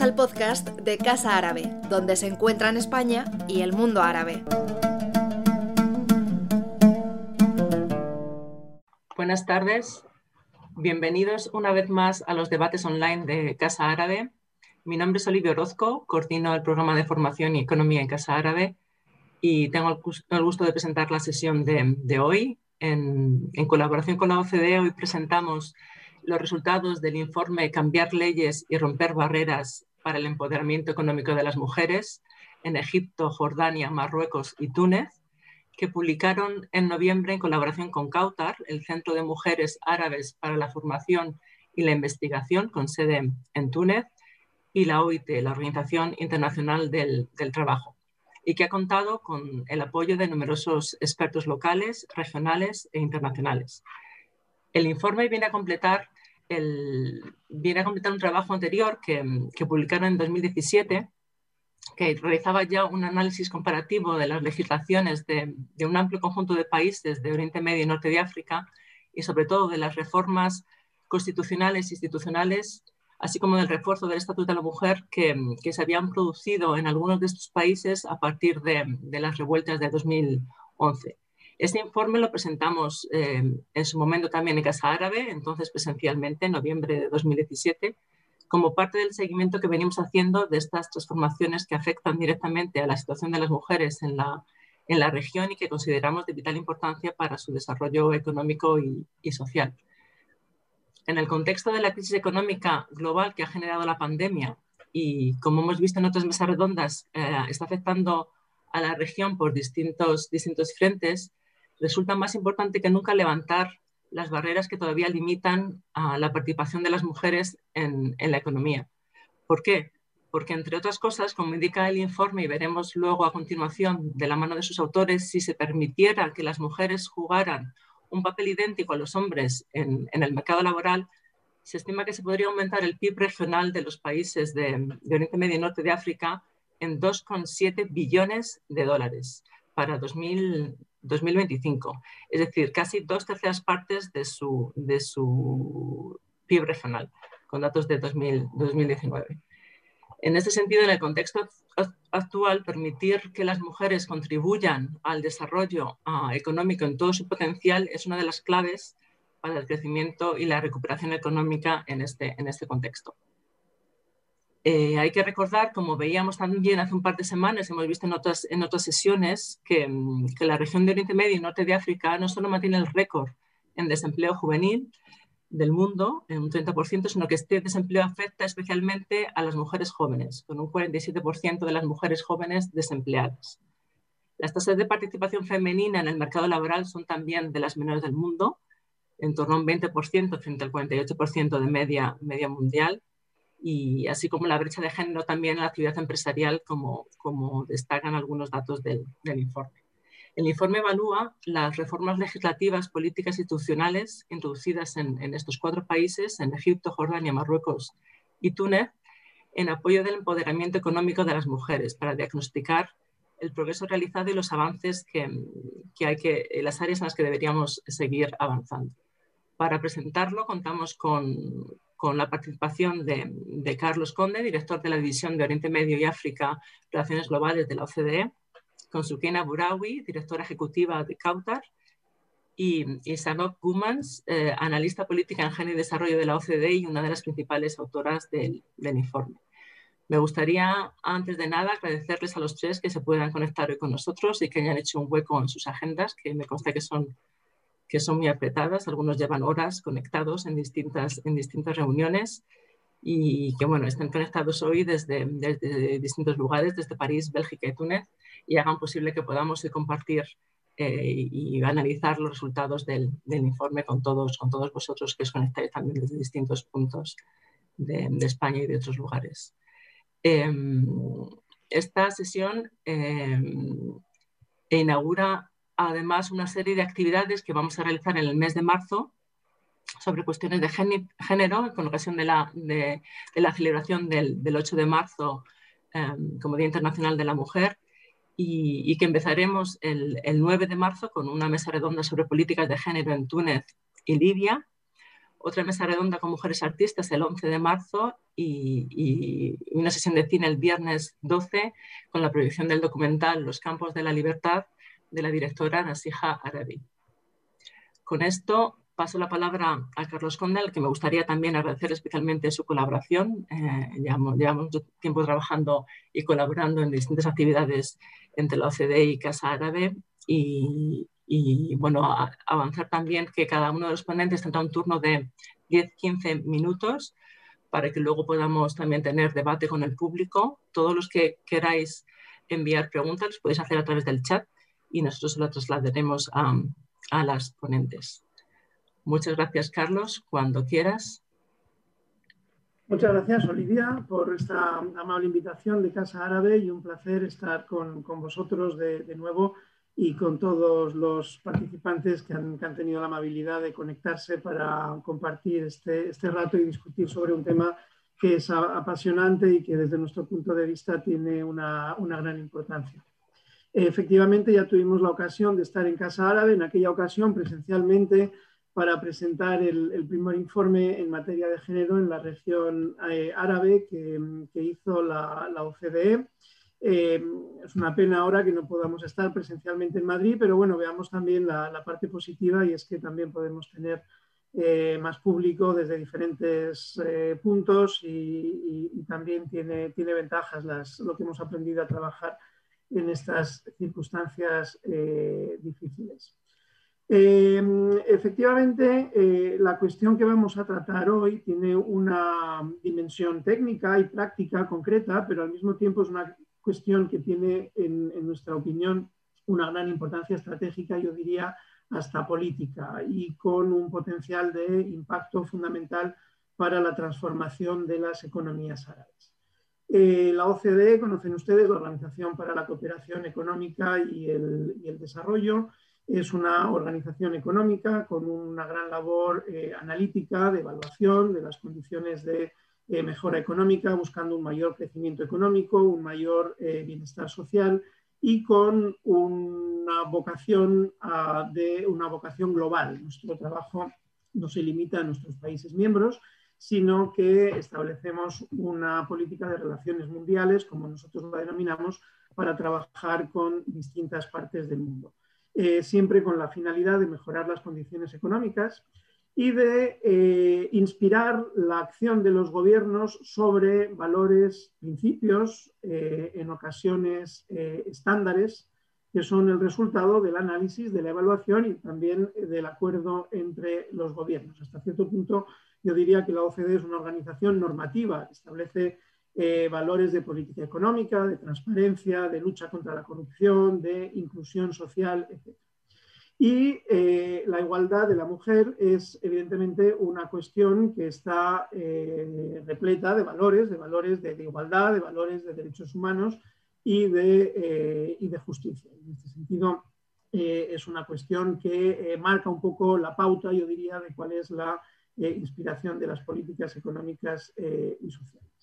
Al podcast de Casa Árabe, donde se encuentran España y el mundo árabe. Buenas tardes, bienvenidos una vez más a los debates online de Casa Árabe. Mi nombre es Olivia Orozco, coordino el programa de formación y economía en Casa Árabe y tengo el gusto de presentar la sesión de, hoy. En colaboración con la OCDE hoy presentamos los resultados del informe Cambiar leyes y romper barreras para el empoderamiento económico de las mujeres en Egipto, Jordania, Marruecos y Túnez, que publicaron en noviembre en colaboración con Cautar, el Centro de Mujeres Árabes para la Formación y la Investigación, con sede en Túnez, y la OIT, la Organización Internacional del, del Trabajo, y que ha contado con el apoyo de numerosos expertos locales, regionales e internacionales. El informe viene a completar viene a completar un trabajo anterior que, publicaron en 2017 que realizaba ya un análisis comparativo de las legislaciones de, un amplio conjunto de países de Oriente Medio y Norte de África y sobre todo de las reformas constitucionales e institucionales, así como del refuerzo del Estatuto de la Mujer que, se habían producido en algunos de estos países a partir de, de las revueltas de 2011. Este informe lo presentamos eh, en su momento también en Casa Árabe, entonces presencialmente en noviembre de 2017, como parte del seguimiento que venimos haciendo de estas transformaciones que afectan directamente a la situación de las mujeres en la, en la región y que consideramos de vital importancia para su desarrollo económico y, social. En el contexto de la crisis económica global que ha generado la pandemia y como hemos visto en otras mesas redondas, eh, está afectando a la región por distintos, distintos frentes, resulta más importante que nunca levantar las barreras que todavía limitan la participación de las mujeres en, la economía. ¿Por qué? Porque, entre otras cosas, como indica el informe y veremos luego a continuación de la mano de sus autores, si se permitiera que las mujeres jugaran un papel idéntico a los hombres en, el mercado laboral, se estima que se podría aumentar el PIB regional de los países de, de Oriente Medio y Norte de África en 2,7 billones de dólares para 2000, 2025, es decir, casi dos terceras partes de su, de su PIB regional, con datos de 2019. En este sentido, en el contexto actual, permitir que las mujeres contribuyan al desarrollo ah, económico en todo su potencial es una de las claves para el crecimiento y la recuperación económica en este, en este contexto. Eh, hay que recordar, como veíamos también hace un par de semanas, hemos visto en otras, en otras sesiones, que, mm, que, la región de Oriente Medio y Norte de África no solo mantiene el récord en desempleo juvenil del mundo, en un 30%, sino que este desempleo afecta especialmente a las mujeres jóvenes, con un 47% de las mujeres jóvenes desempleadas. Las tasas de participación femenina en el mercado laboral son también de las menores del mundo, en torno a un 20% frente al 48% de media, media mundial y así como la brecha de género también en la actividad empresarial, como, como destacan algunos datos del, informe. El informe evalúa las reformas legislativas, políticas institucionales introducidas en, en estos cuatro países, en Egipto, Jordania, Marruecos y Túnez, en apoyo del empoderamiento económico de las mujeres, para diagnosticar el progreso realizado y los avances que, que hay que, las áreas en las que deberíamos seguir avanzando. Para presentarlo contamos con, con la participación de, Carlos Conde, director de la División de Oriente Medio y África, Relaciones Globales de la OCDE, con Sukena Burawi, directora ejecutiva de Cautar, y, y Sanok eh, analista política en género y desarrollo de la OCDE y una de las principales autoras del, informe. Me gustaría, antes de nada, agradecerles a los tres que se puedan conectar hoy con nosotros y que hayan hecho un hueco en sus agendas, que me consta que son que son muy apretadas, algunos llevan horas conectados en distintas, en distintas reuniones y que bueno, estén conectados hoy desde, desde distintos lugares, desde París, Bélgica y Túnez, y hagan posible que podamos compartir eh, y analizar los resultados del, del, informe con todos, con todos vosotros que os conectáis también desde distintos puntos de, de España y de otros lugares. Eh, esta sesión eh, inaugura además una serie de actividades que vamos a realizar en el mes de marzo sobre cuestiones de género, con ocasión de la, de, la celebración del, del, 8 de marzo em, como Día Internacional de la Mujer, y, que empezaremos el, 9 de marzo con una mesa redonda sobre políticas de género en Túnez y Libia. otra mesa redonda con mujeres artistas el 11 de marzo y, una sesión de cine el viernes 12 con la proyección del documental Los Campos de la Libertad de la directora Nasija Arabi. Con esto paso la palabra a Carlos Conde, al que me gustaría también agradecer especialmente su colaboración. Eh, llevamos, mucho tiempo trabajando y colaborando en distintas actividades entre la OCDE y Casa Árabe y, y bueno, avanzar también que cada uno de los ponentes tendrá un turno de 10-15 minutos para que luego podamos también tener debate con el público. Todos los que queráis enviar preguntas los podéis hacer a través del chat y nosotros las trasladaremos a, a las ponentes. Muchas gracias, Carlos. Cuando quieras. Muchas gracias, Olivia, por esta amable invitación de Casa Árabe y un placer estar con, con vosotros de, de nuevo y con todos los participantes que han, tenido la amabilidad de conectarse para compartir este, este, rato y discutir sobre un tema que es apasionante y que desde nuestro punto de vista tiene una, gran importancia. Efectivamente, ya tuvimos la ocasión de estar en Casa Árabe, en aquella ocasión presencialmente, para presentar el, primer informe en materia de género en la región eh, árabe que, hizo la, OCDE. Eh, es una pena ahora que no podamos estar presencialmente en Madrid, pero bueno, veamos también la, parte positiva y es que también podemos tener eh, más público desde diferentes puntos y, también tiene, tiene ventajas lo que hemos aprendido a trabajar en estas circunstancias difíciles. efectivamente, la cuestión que vamos a tratar hoy tiene una dimensión técnica y práctica concreta, pero al mismo tiempo es una cuestión que tiene, en, nuestra opinión, una gran importancia estratégica, yo diría, hasta política, y con un potencial de impacto fundamental para la transformación de las economías árabes. Eh, la OCDE, conocen ustedes, la Organización para la Cooperación Económica y el, Desarrollo, es una organización económica con una gran labor eh, analítica de evaluación de las condiciones de eh, mejora económica, buscando un mayor crecimiento económico, un mayor bienestar social y con una vocación, de, una vocación global. Nuestro trabajo no se limita a nuestros países miembros, sino que establecemos una política de relaciones mundiales, como nosotros la denominamos, para trabajar con distintas partes del mundo. Eh, siempre con la finalidad de mejorar las condiciones económicas, y de eh, inspirar la acción de los gobiernos sobre valores, principios, eh, en ocasiones estándares, que son el resultado del análisis, de la evaluación y también del acuerdo entre los gobiernos. Hasta cierto punto, yo diría que la OCDE es una organización normativa, establece valores de política económica, de transparencia, de lucha contra la corrupción, de inclusión social, etc. Y eh, la igualdad de la mujer es evidentemente una cuestión que está eh, repleta de valores, de valores de, igualdad, de valores de derechos humanos y de, eh, y de justicia. En este sentido, es una cuestión que marca un poco la pauta, yo diría, de cuál es la inspiración de las políticas económicas y sociales.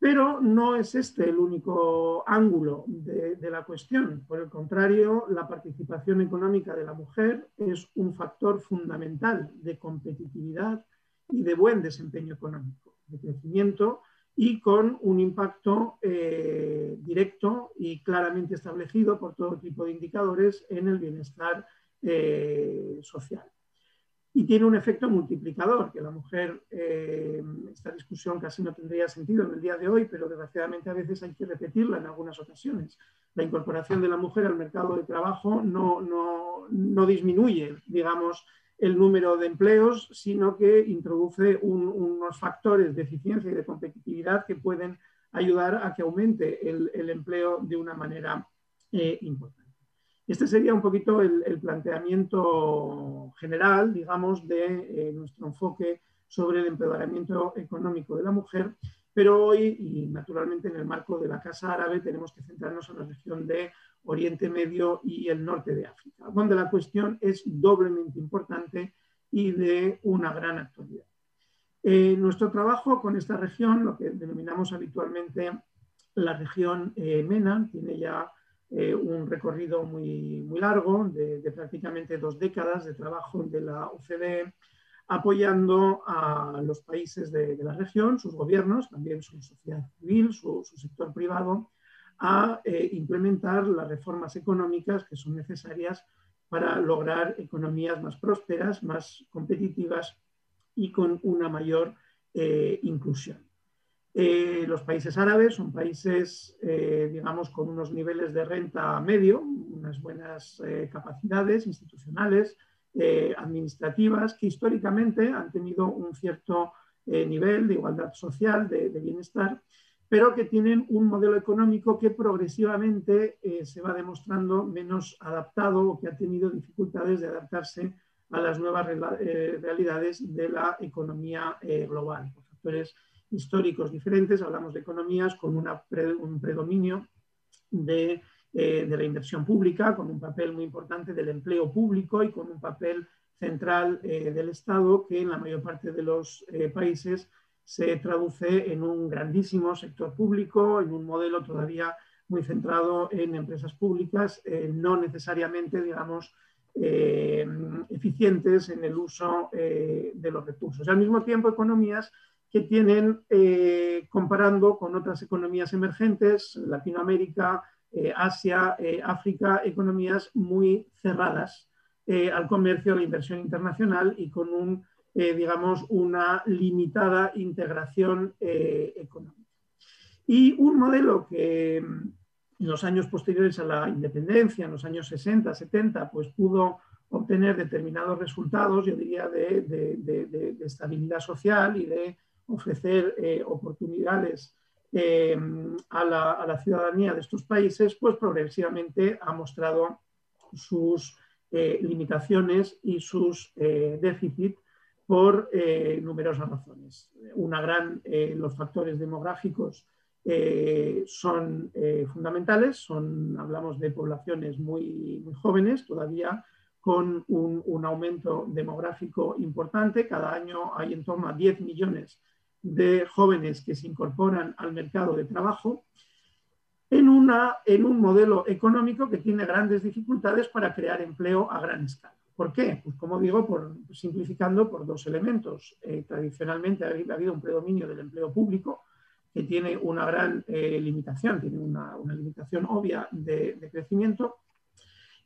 Pero no es este el único ángulo de, la cuestión. Por el contrario, la participación económica de la mujer es un factor fundamental de competitividad y de buen desempeño económico, de crecimiento y con un impacto eh, directo y claramente establecido por todo tipo de indicadores en el bienestar eh, social y tiene un efecto multiplicador, que la mujer, eh, esta discusión casi no tendría sentido en el día de hoy, pero desgraciadamente a veces hay que repetirla en algunas ocasiones. La incorporación de la mujer al mercado de trabajo no, no, no disminuye, digamos, el número de empleos, sino que introduce unos factores de eficiencia y de competitividad que pueden ayudar a que aumente el, empleo de una manera eh, importante. Este sería un poquito el, planteamiento general, digamos, de eh, nuestro enfoque sobre el empoderamiento económico de la mujer, pero hoy, y naturalmente en el marco de la Casa Árabe, tenemos que centrarnos en la región de Oriente Medio y el norte de África, donde la cuestión es doblemente importante y de una gran actualidad. Eh, nuestro trabajo con esta región, lo que denominamos habitualmente la región eh, MENA, tiene ya eh, un recorrido muy, muy largo de, prácticamente dos décadas de trabajo de la OCDE apoyando a los países de, la región, sus gobiernos, también su sociedad civil, su, sector privado, a eh, implementar las reformas económicas que son necesarias para lograr economías más prósperas, más competitivas y con una mayor eh, inclusión. Eh, los países árabes son países, digamos, con unos niveles de renta medio, unas buenas capacidades institucionales, eh, administrativas que históricamente han tenido un cierto eh, nivel de igualdad social, de, bienestar, pero que tienen un modelo económico que progresivamente eh, se va demostrando menos adaptado o que ha tenido dificultades de adaptarse a las nuevas realidades de la economía global. Por factores históricos diferentes, hablamos de economías con un predominio de eh, de la inversión pública, con un papel muy importante del empleo público y con un papel central eh, del Estado que en la mayor parte de los eh, países se traduce en un grandísimo sector público, en un modelo todavía muy centrado en empresas públicas, no necesariamente, digamos, eficientes en el uso de los recursos. al mismo tiempo, economías que tienen, comparando con otras economías emergentes, Latinoamérica, eh, Asia, eh, África, economías muy cerradas eh, al comercio, a la inversión internacional y con un, digamos, una limitada integración económica. Y un modelo que mm, en los años posteriores a la independencia, en los años 60, 70, pues pudo obtener determinados resultados, yo diría, de, de estabilidad social y de ofrecer oportunidades Em, a, la, ciudadanía de estos países, pues progresivamente ha mostrado sus eh, limitaciones y sus eh, déficits por eh, numerosas razones. Una gran, los factores demográficos son fundamentales, son, hablamos de poblaciones muy, jóvenes, todavía con un, un, aumento demográfico importante. Cada año hay en torno a 10 millones de jóvenes que se incorporan al mercado de trabajo en, una, en un modelo económico que tiene grandes dificultades para crear empleo a gran escala. ¿Por qué? Pues como digo, por, simplificando por dos elementos. Eh, tradicionalmente ha habido un predominio del empleo público que tiene una gran eh, limitación, tiene una, limitación obvia de, de crecimiento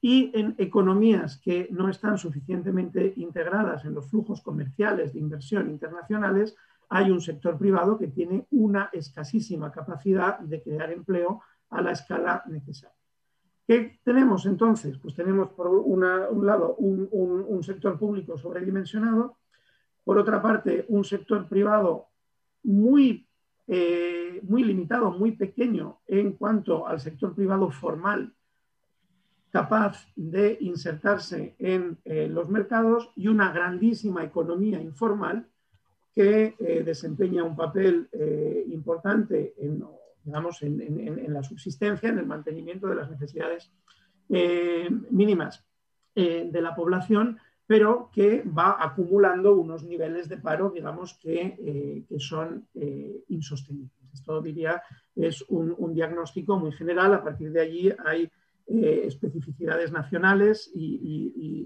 y en economías que no están suficientemente integradas en los flujos comerciales de inversión internacionales, hay un sector privado que tiene una escasísima capacidad de crear empleo a la escala necesaria. ¿Qué tenemos entonces? Pues tenemos por un lado un, sector público sobredimensionado, por otra parte un sector privado muy, eh, muy limitado, muy pequeño en cuanto al sector privado formal, capaz de insertarse en eh, los mercados y una grandísima economía informal que eh, desempeña un papel eh, importante en, digamos, en, la subsistencia, en el mantenimiento de las necesidades eh, mínimas de la población, pero que va acumulando unos niveles de paro, digamos, que, que son insostenibles. Esto diría es un, diagnóstico muy general. A partir de allí hay especificidades nacionales y,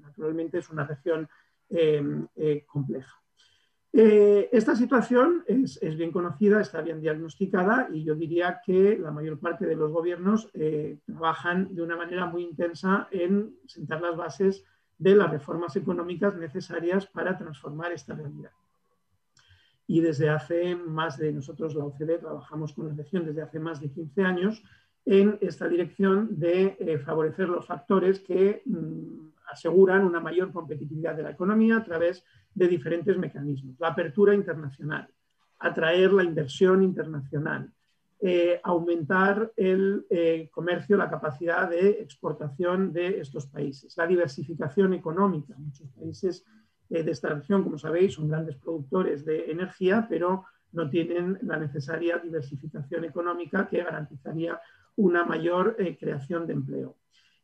naturalmente es una región Em, eh, compleja. Eh, esta situación es, bien conocida, está bien diagnosticada y yo diría que la mayor parte de los gobiernos eh, trabajan de una manera muy intensa en sentar las bases de las reformas económicas necesarias para transformar esta realidad. Y desde hace más de, nosotros la OCDE trabajamos con la región desde hace más de 15 años en esta dirección de favorecer los factores que mm, aseguran una mayor competitividad de la economía a través de diferentes mecanismos. La apertura internacional, atraer la inversión internacional, eh, aumentar el eh, comercio, la capacidad de exportación de estos países, la diversificación económica. Muchos países eh, de esta región, como sabéis, son grandes productores de energía, pero no tienen la necesaria diversificación económica que garantizaría una mayor creación de empleo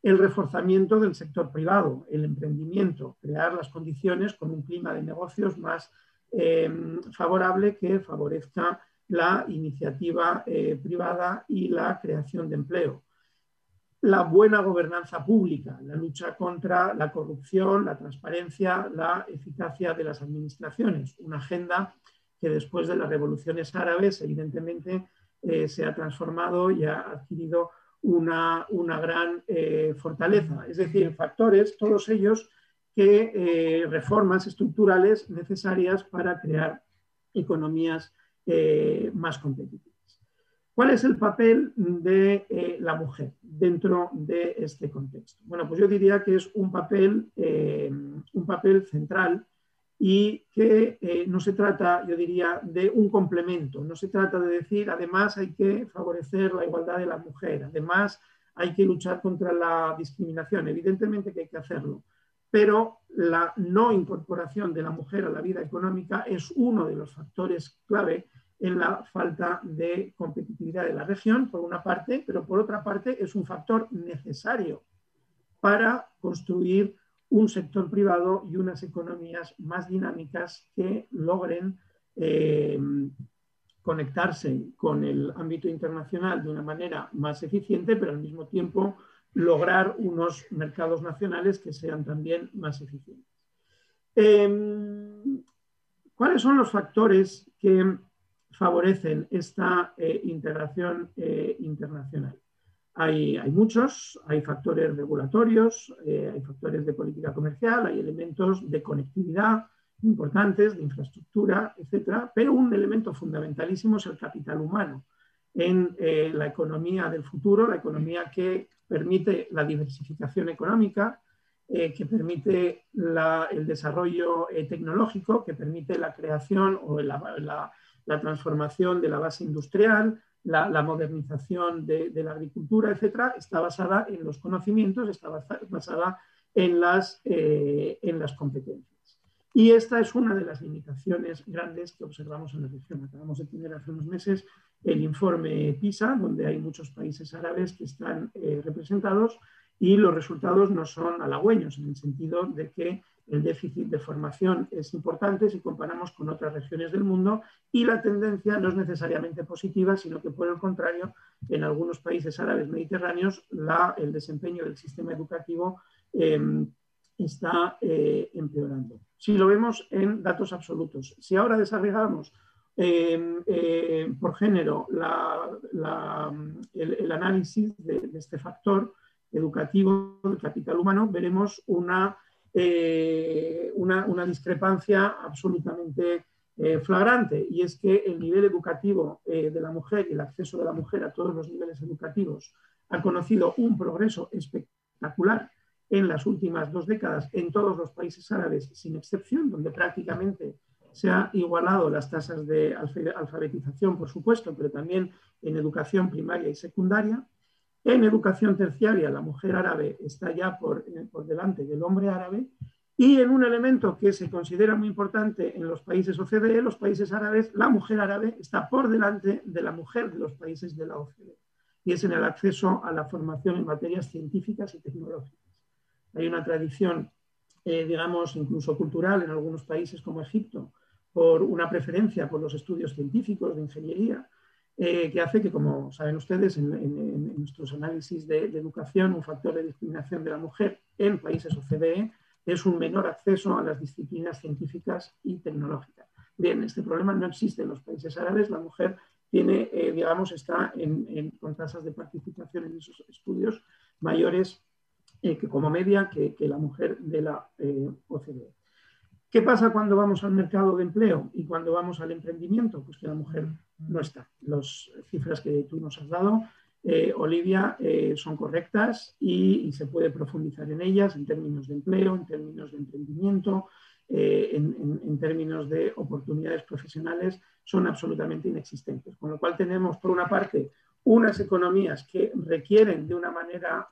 el reforzamiento del sector privado, el emprendimiento, crear las condiciones con un clima de negocios más eh, favorable que favorezca la iniciativa eh, privada y la creación de empleo. la buena gobernanza pública, la lucha contra la corrupción, la transparencia, la eficacia de las administraciones, una agenda que después de las revoluciones árabes evidentemente eh, se ha transformado y ha adquirido una, gran eh, fortaleza. Es decir, factores, todos ellos, que eh, reformas estructurales necesarias para crear economías más competitivas. ¿Cuál es el papel de la mujer dentro de este contexto? Bueno, pues yo diría que es un papel, un papel central y que eh, no se trata, yo diría, de un complemento, no se trata de decir, además hay que favorecer la igualdad de la mujer, además hay que luchar contra la discriminación, evidentemente que hay que hacerlo, pero la no incorporación de la mujer a la vida económica es uno de los factores clave en la falta de competitividad de la región, por una parte, pero por otra parte es un factor necesario para construir un sector privado y unas economías más dinámicas que logren eh, conectarse con el ámbito internacional de una manera más eficiente, pero al mismo tiempo lograr unos mercados nacionales que sean también más eficientes. Em, ¿Cuáles son los factores que favorecen esta eh, integración eh, internacional. Hay, hay, muchos, hay factores regulatorios, eh, hay factores de política comercial, hay elementos de conectividad importantes, de infraestructura, etcétera, pero un elemento fundamentalísimo es el capital humano en la economía del futuro, la economía que permite la diversificación económica, que permite el desarrollo tecnológico, que permite la creación o la, la transformación de la base industrial, la, modernización de, la agricultura, etcétera, está basada en los conocimientos, está basada en las, eh, en las competencias. Y esta es una de las limitaciones grandes que observamos en la región. Acabamos de tener hace unos meses el informe PISA, donde hay muchos países árabes que están eh, representados y los resultados no son halagüeños, en el sentido de que el déficit de formación es importante si comparamos con otras regiones del mundo y la tendencia no es necesariamente positiva, sino que por el contrario, en algunos países árabes mediterráneos el desempeño del sistema educativo em, está eh, empeorando. Si lo vemos en datos absolutos, si ahora desagregamos em, eh, por género el, análisis de este factor educativo del capital humano, veremos una eh, una, discrepancia absolutamente eh, flagrante y es que el nivel educativo eh, de la mujer y el acceso de la mujer a todos los niveles educativos ha conocido un progreso espectacular en las últimas dos décadas en todos los países árabes, sin excepción, donde prácticamente se han igualado las tasas de alfabetización, por supuesto, pero también en educación primaria y secundaria. En educación terciaria, la mujer árabe está ya por, eh, por, delante del hombre árabe. Y en un elemento que se considera muy importante en los países OCDE, los países árabes, la mujer árabe está por delante de la mujer de los países de la OCDE. Y es en el acceso a la formación en materias científicas y tecnológicas. Hay una tradición, eh, digamos, incluso cultural en algunos países como Egipto, por una preferencia por los estudios científicos de ingeniería, eh, que hace que, como saben ustedes, en, nuestros análisis de, educación, un factor de discriminación de la mujer en países OCDE es un menor acceso a las disciplinas científicas y tecnológicas. Bien, este problema no existe en los países árabes. La mujer tiene, eh, digamos, está con tasas de participación en esos estudios mayores eh, que como media que, que, la mujer de la OCDE. ¿Qué pasa cuando vamos al mercado de empleo y cuando vamos al emprendimiento? Pues que la mujer no está. Las cifras que tú nos has dado, eh, Olivia, eh, son correctas y, se puede profundizar en ellas en términos de empleo, en términos de emprendimiento, eh, en, términos de oportunidades profesionales, son absolutamente inexistentes. Con lo cual tenemos, por una parte, unas economías que requieren de una manera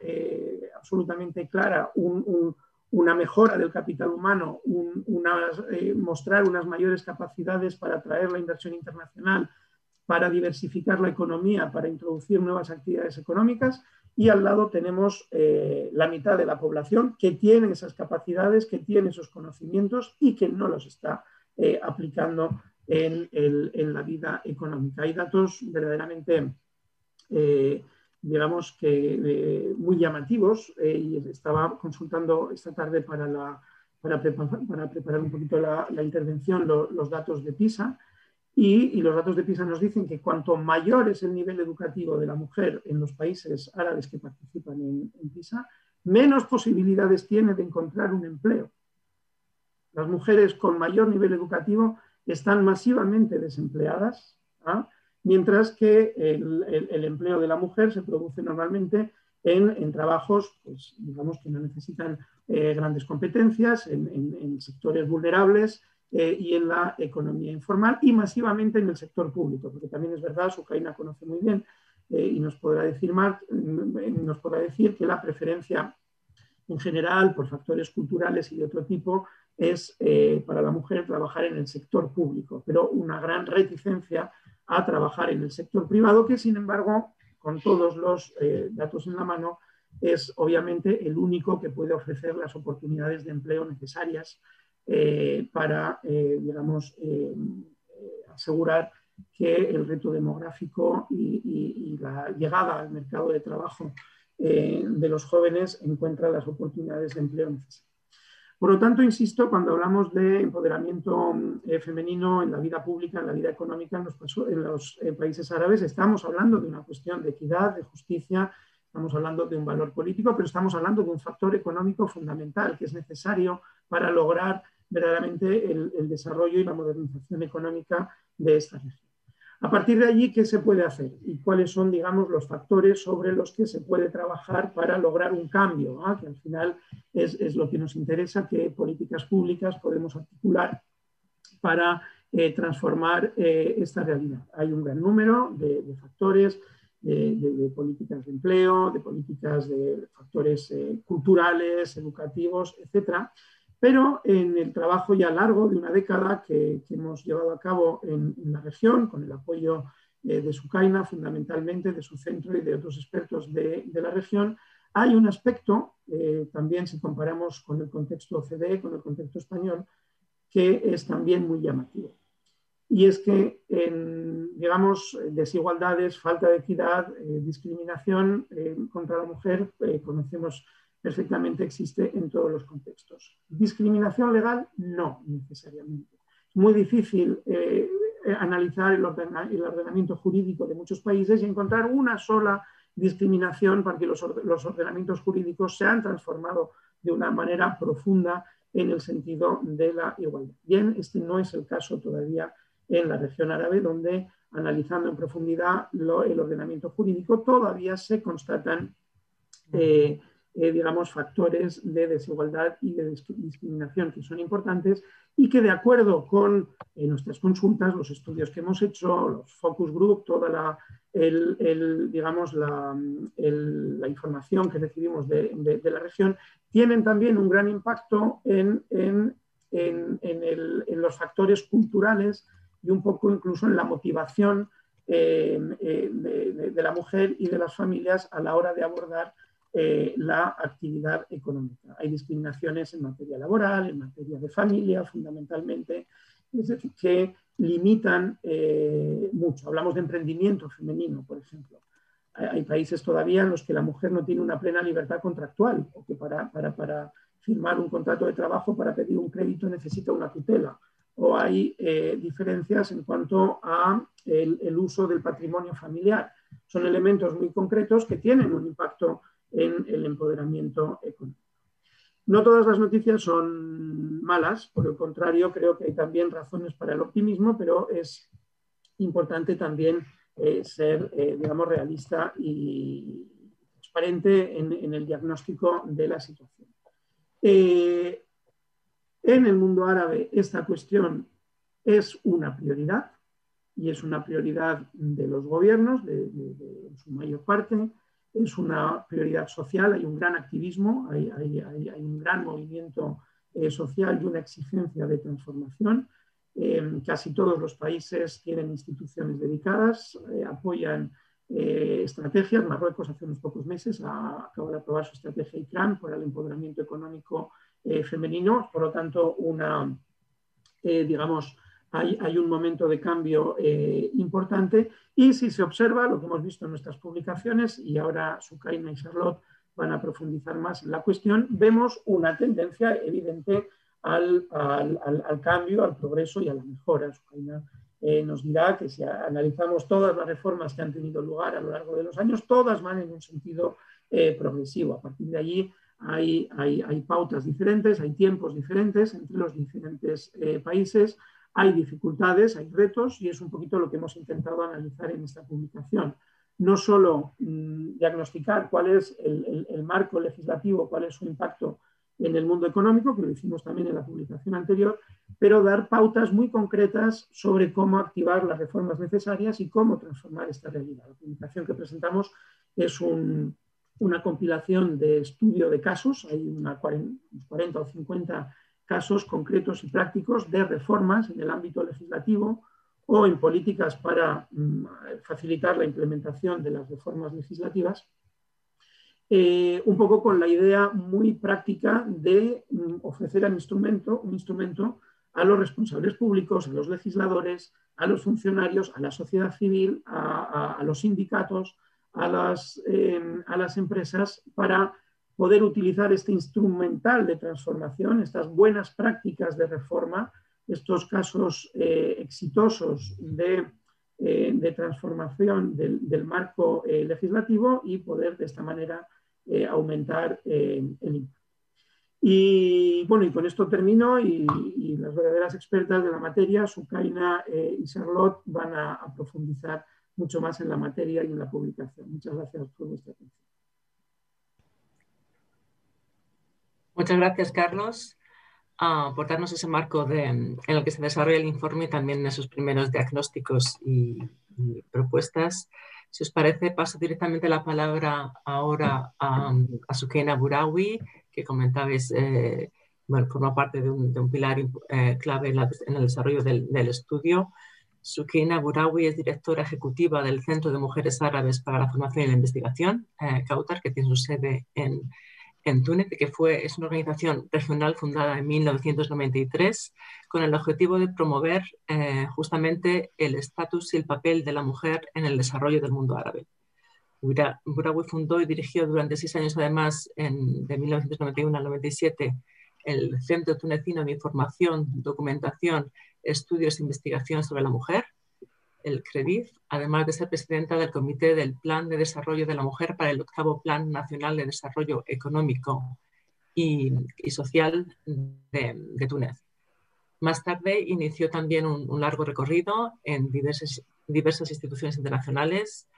absolutamente clara un una mejora del capital humano, eh, mostrar unas mayores capacidades para atraer la inversión internacional, para diversificar la economía, para introducir nuevas actividades económicas. Y al lado tenemos eh, la mitad de la población que tiene esas capacidades, que tiene esos conocimientos y que no los está eh, aplicando en, la vida económica. Hay datos verdaderamente digamos que muy llamativos y estaba consultando esta tarde para, preparar, un poquito la, intervención los datos de PISA y, los datos de PISA nos dicen que cuanto mayor es el nivel educativo de la mujer en los países árabes que participan en, PISA, menos posibilidades tiene de encontrar un empleo. Las mujeres con mayor nivel educativo están masivamente desempleadas, ¿ah? mientras que el, empleo de la mujer se produce normalmente en, trabajos, pues, digamos, que no necesitan eh, grandes competencias, en sectores vulnerables, eh, y en la economía informal y masivamente en el sector público, porque también es verdad, Sucaina conoce muy bien eh, y nos podrá, decir más, mm, nos podrá decir que la preferencia en general por factores culturales y de otro tipo es eh, para la mujer trabajar en el sector público, pero una gran reticencia a trabajar en el sector privado que sin embargo, con todos los datos en la mano, es obviamente el único que puede ofrecer las oportunidades de empleo necesarias eh, para, eh, digamos, eh, asegurar que el reto demográfico y, la llegada al mercado de trabajo de los jóvenes encuentra las oportunidades de empleo necesarias. Por lo tanto, insisto, cuando hablamos de empoderamiento femenino en la vida pública, en la vida económica en los, en los países árabes, estamos hablando de una cuestión de equidad, de justicia, estamos hablando de un valor político, pero estamos hablando de un factor económico fundamental que es necesario para lograr verdaderamente el, desarrollo y la modernización económica de esta región. A partir de allí, ¿qué se puede hacer? ¿Y cuáles son, digamos, los factores sobre los que se puede trabajar para lograr un cambio? Que al final es, lo que nos interesa, qué políticas públicas podemos articular para eh, transformar eh, esta realidad. Hay un gran número de, factores, de, políticas de empleo, de políticas de factores eh, culturales, educativos, etcétera, pero en el trabajo ya largo de una década que, hemos llevado a cabo en, la región, con el apoyo eh, de Sucaina, fundamentalmente, de su centro y de otros expertos de, la región, hay un aspecto, eh, también si comparamos con el contexto OCDE, con el contexto español, que es también muy llamativo. Y es que en, digamos, desigualdades, falta de equidad, eh, discriminación contra la mujer, conocemos perfectamente existe en todos los contextos. Discriminación legal, no necesariamente. Es muy difícil eh, analizar el, ordenamiento jurídico de muchos países y encontrar una sola discriminación para que los, ordenamientos jurídicos se han transformado de una manera profunda en el sentido de la igualdad. Bien, este no es el caso todavía en la región árabe, donde analizando en profundidad el ordenamiento jurídico todavía se constatan eh, eh, digamos, factores de desigualdad y de discriminación que son importantes y que de acuerdo con eh, nuestras consultas, los estudios que hemos hecho, los focus group, toda la, digamos, la, información que recibimos de, la región, tienen también un gran impacto en, los factores culturales y un poco incluso en la motivación eh, de la mujer y de las familias a la hora de abordar eh, la actividad económica. Hay discriminaciones en materia laboral, en materia de familia, fundamentalmente, es decir, que limitan eh, mucho. Hablamos de emprendimiento femenino, por ejemplo. Hay, países todavía en los que la mujer no tiene una plena libertad contractual o que para, para, firmar un contrato de trabajo, para pedir un crédito, necesita una tutela. O hay eh, diferencias en cuanto a el uso del patrimonio familiar. Son elementos muy concretos que tienen un impacto en el empoderamiento económico. No todas las noticias son malas, por el contrario, creo que hay también razones para el optimismo, pero es importante también eh, ser, eh, digamos, realista y transparente en, el diagnóstico de la situación. Eh, en el mundo árabe esta cuestión es una prioridad y es una prioridad de los gobiernos, de, de su mayor parte, es una prioridad social, hay un gran activismo, hay, un gran movimiento eh, social y una exigencia de transformación. Eh, casi todos los países tienen instituciones dedicadas, eh, apoyan estrategias. Marruecos hace unos pocos meses acaba de aprobar su estrategia ICRAN para el empoderamiento económico femenino, por lo tanto, una, digamos, hay, hay un momento de cambio eh, importante y si se observa lo que hemos visto en nuestras publicaciones y ahora Sukaina y Charlotte van a profundizar más en la cuestión, vemos una tendencia evidente al, al, al, cambio, al progreso y a la mejora. Sukaina eh, nos dirá que si analizamos todas las reformas que han tenido lugar a lo largo de los años, todas van en un sentido eh, progresivo. A partir de allí hay, hay, hay, pautas diferentes, hay tiempos diferentes entre los diferentes eh, países, hay dificultades, hay retos y es un poquito lo que hemos intentado analizar en esta publicación. No solo mmm, diagnosticar cuál es el, marco legislativo, cuál es su impacto en el mundo económico, que lo hicimos también en la publicación anterior, pero dar pautas muy concretas sobre cómo activar las reformas necesarias y cómo transformar esta realidad. La publicación que presentamos es un, una compilación de estudio de casos, hay una 40, 40 o 50 casos concretos y prácticos de reformas en el ámbito legislativo o en políticas para mm, facilitar la implementación de las reformas legislativas, eh, un poco con la idea muy práctica de mm, ofrecer un instrumento, un instrumento a los responsables públicos, a los legisladores, a los funcionarios, a la sociedad civil, a, los sindicatos, a las, eh, a las empresas para poder utilizar este instrumental de transformación, estas buenas prácticas de reforma, estos casos eh, exitosos de, eh, de transformación del, del marco eh, legislativo y poder de esta manera aumentar el impacto. Y bueno, y con esto termino y, las verdaderas expertas de la materia, Sukaina y Charlotte, van a profundizar mucho más en la materia y en la publicación. Muchas gracias por vuestra atención. Muchas gracias, Carlos, uh, por darnos ese marco de, en el que se desarrolla el informe y también esos primeros diagnósticos y, y propuestas. Si os parece, paso directamente la palabra ahora a, a Sukena Burawi, que comentabais, eh, bueno, forma parte de un, de un pilar eh, clave en, la, en, el desarrollo del, del estudio. Sukina Burawi es directora ejecutiva del Centro de Mujeres Árabes para la Formación y la Investigación, eh, que tiene su sede en, en Túnez, que fue, es una organización regional fundada en 1993 con el objetivo de promover eh, justamente el estatus y el papel de la mujer en el desarrollo del mundo árabe. Burawi fundó y dirigió durante seis años, además, en, de 1991 al 97, el Centro Tunecino de Información, Documentación estudios e investigación sobre la mujer, el CREDIF, además de ser presidenta del Comité del Plan de Desarrollo de la Mujer para el octavo Plan Nacional de Desarrollo Económico y, Social de, Túnez. Más tarde inició también un, largo recorrido en diversas, instituciones internacionales,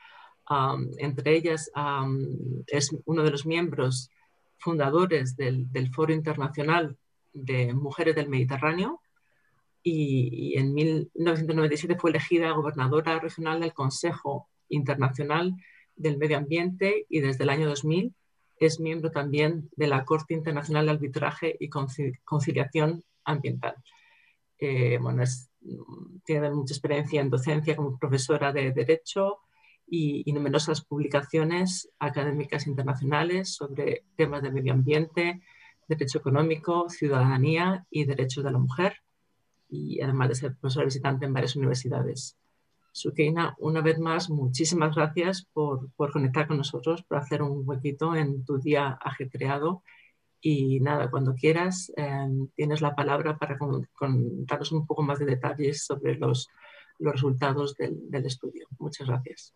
um, entre ellas um, es uno de los miembros fundadores del Foro Internacional de Mujeres del Mediterráneo, y, y en 1997 fue elegida gobernadora regional del Consejo Internacional del Medio Ambiente y desde el año 2000 es miembro también de la Corte Internacional de Arbitraje y Conciliación Ambiental. Eh, bueno, es, tiene mucha experiencia en docencia como profesora de Derecho y, y, numerosas publicacionas académicas internacionales sobre temas de medio ambiente, derecho económico, ciudadanía y derechos de la mujer y además de ser profesora visitante en varias universidades. Sukeina, una vez más, muchísimas gracias por, por, conectar con nosotros, por hacer un huequito en tu día ajetreado. Y nada, cuando quieras, eh, tienes la palabra para contarnos un poco más de detalles sobre los, los resultados del, del estudio. Muchas gracias.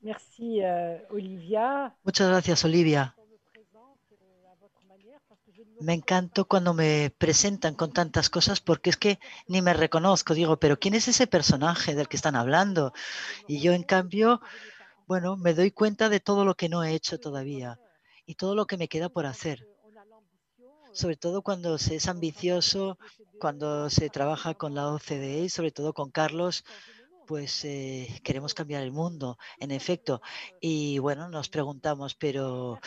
Merci, uh, Olivia. Muchas gracias, Olivia. Me encantó cuando me presentan con tantas cosas porque es que ni me reconozco. Digo, pero ¿quién es ese personaje del que están hablando? Y yo, en cambio, bueno, me doy cuenta de todo lo que no he hecho todavía y todo lo que me queda por hacer. Sobre todo cuando se es ambicioso, cuando se trabaja con la OCDE y sobre todo con Carlos, pues eh, queremos cambiar el mundo, en efecto. Y bueno, nos preguntamos, pero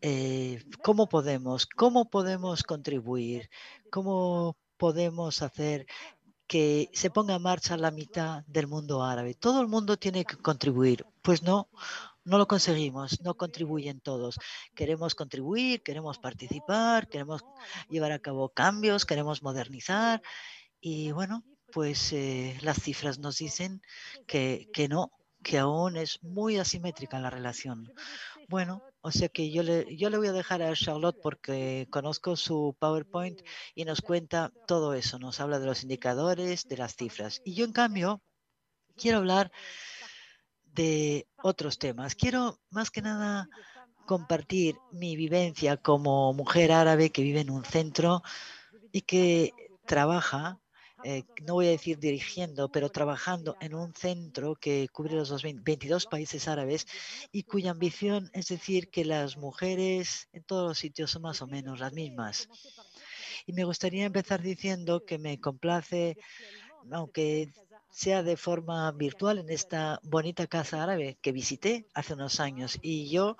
eh, ¿cómo podemos? ¿Cómo podemos contribuir? ¿Cómo podemos hacer que se ponga en marcha la mitad del mundo árabe? Todo el mundo tiene que contribuir. Pues no, no lo conseguimos, no contribuyen todos. Queremos contribuir, queremos participar, queremos llevar a cabo cambios, queremos modernizar y bueno, pues eh, las cifras nos dicen que, que no, que aún es muy asimétrica la relación. Bueno, o sea que yo le, yo le voy a dejar a Charlotte porque conozco su PowerPoint y nos cuenta todo eso, nos habla de los indicadores, de las cifras. Y yo en cambio quiero hablar de otros temas. Quiero más que nada compartir mi vivencia como mujer árabe que vive en un centro y que trabaja eh, no voy a decir dirigiendo, pero trabajando en un centro que cubre los 22 países árabes y cuya ambición es decir que las mujeres en todos los sitios son más o menos las mismas. Y me gustaría empezar diciendo que me complace, aunque sea de forma virtual, en esta bonita casa árabe que visité hace unos años. Y yo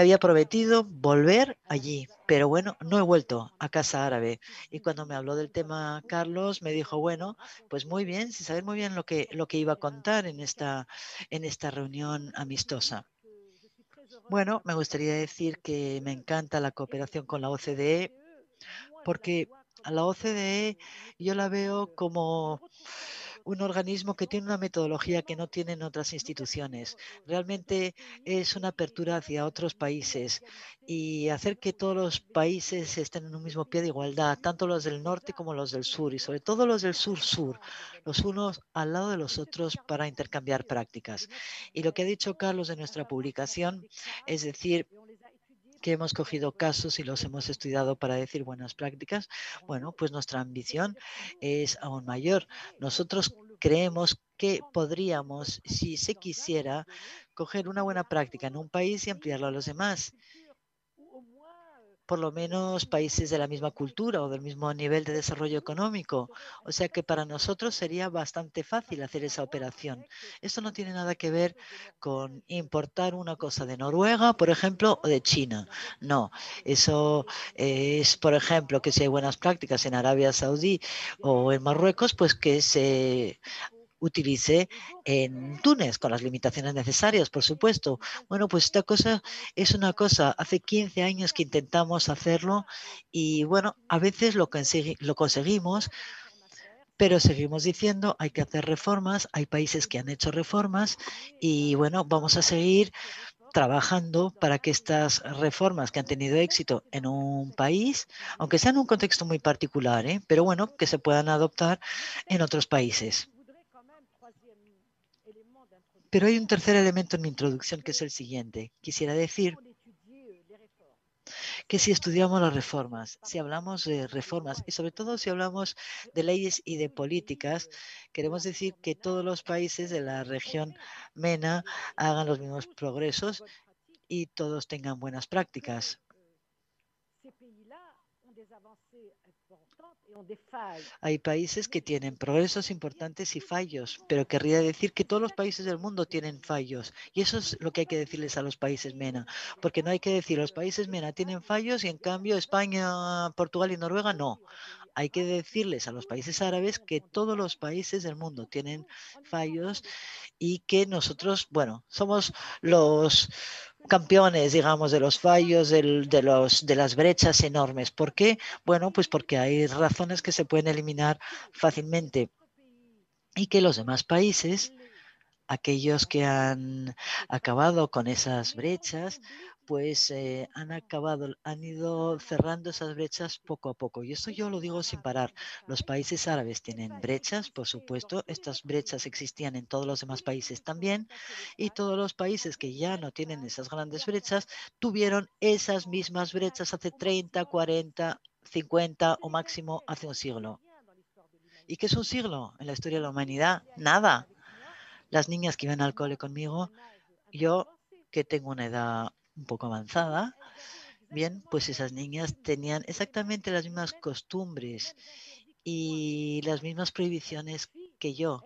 había prometido volver allí, pero bueno, no he vuelto a casa árabe. Y cuando me habló del tema Carlos, me dijo, bueno, pues muy bien, sin saber muy bien lo que, lo que iba a contar en esta, en esta reunión amistosa. Bueno, me gustaría decir que me encanta la cooperación con la OCDE, porque a la OCDE yo la veo como un organismo que tiene una metodología que no tienen otras instituciones. Realmente es una apertura hacia otros países y hacer que todos los países estén en un mismo pie de igualdad, tanto los del norte como los del sur y sobre todo los del sur-sur, los unos al lado de los otros para intercambiar prácticas. Y lo que ha dicho Carlos en nuestra publicación, es decir, que hemos cogido casos y los hemos estudiado para decir buenas prácticas, bueno, pues nuestra ambición es aún mayor. Nosotros creemos que podríamos, si se quisiera, coger una buena práctica en un país y ampliarla a los demás por lo menos países de la misma cultura o del mismo nivel de desarrollo económico. O sea que para nosotros sería bastante fácil hacer esa operación. Esto no tiene nada que ver con importar una cosa de Noruega, por ejemplo, o de China. No, eso es, por ejemplo, que si hay buenas prácticas en Arabia Saudí o en Marruecos, pues que se utilice en Túnez, con las limitaciones necesarias, por supuesto. Bueno, pues esta cosa es una cosa, hace 15 años que intentamos hacerlo y bueno, a veces lo, lo conseguimos, pero seguimos diciendo, hay que hacer reformas, hay países que han hecho reformas y bueno, vamos a seguir trabajando para que estas reformas que han tenido éxito en un país, aunque sea en un contexto muy particular, ¿eh? pero bueno, que se puedan adoptar en otros países. Pero hay un tercer elemento en mi introducción que es el siguiente. Quisiera decir que si estudiamos las reformas, si hablamos de reformas y sobre todo si hablamos de leyes y de políticas, queremos decir que todos los países de la región MENA hagan los mismos progresos y todos tengan buenas prácticas. Hay países que tienen progresos importantes y fallos, pero querría decir que todos los países del mundo tienen fallos. Y eso es lo que hay que decirles a los países MENA, porque no hay que decir los países MENA tienen fallos y en cambio España, Portugal y Noruega no. Hay que decirles a los países árabes que todos los países del mundo tienen fallos y que nosotros, bueno, somos los campeones, digamos, de los fallos, de, de las brechas enormes. ¿Por qué? Bueno, pues porque hay razones que se pueden eliminar fácilmente y que los demás países, aquellos que han acabado con esas brechas, pues eh, han acabado, han ido cerrando esas brechas poco a poco. Y esto yo lo digo sin parar. Los países árabes tienen brechas, por supuesto. Estas brechas existían en todos los demás países también. Y todos los países que ya no tienen esas grandes brechas tuvieron esas mismas brechas hace 30, 40, 50 o máximo hace un siglo. ¿Y qué es un siglo en la historia de la humanidad? Nada. Las niñas que iban al cole conmigo, yo que tengo una edad un poco avanzada, bien, pues esas niñas tenían exactamente las mismas costumbres y las mismas prohibiciones que yo.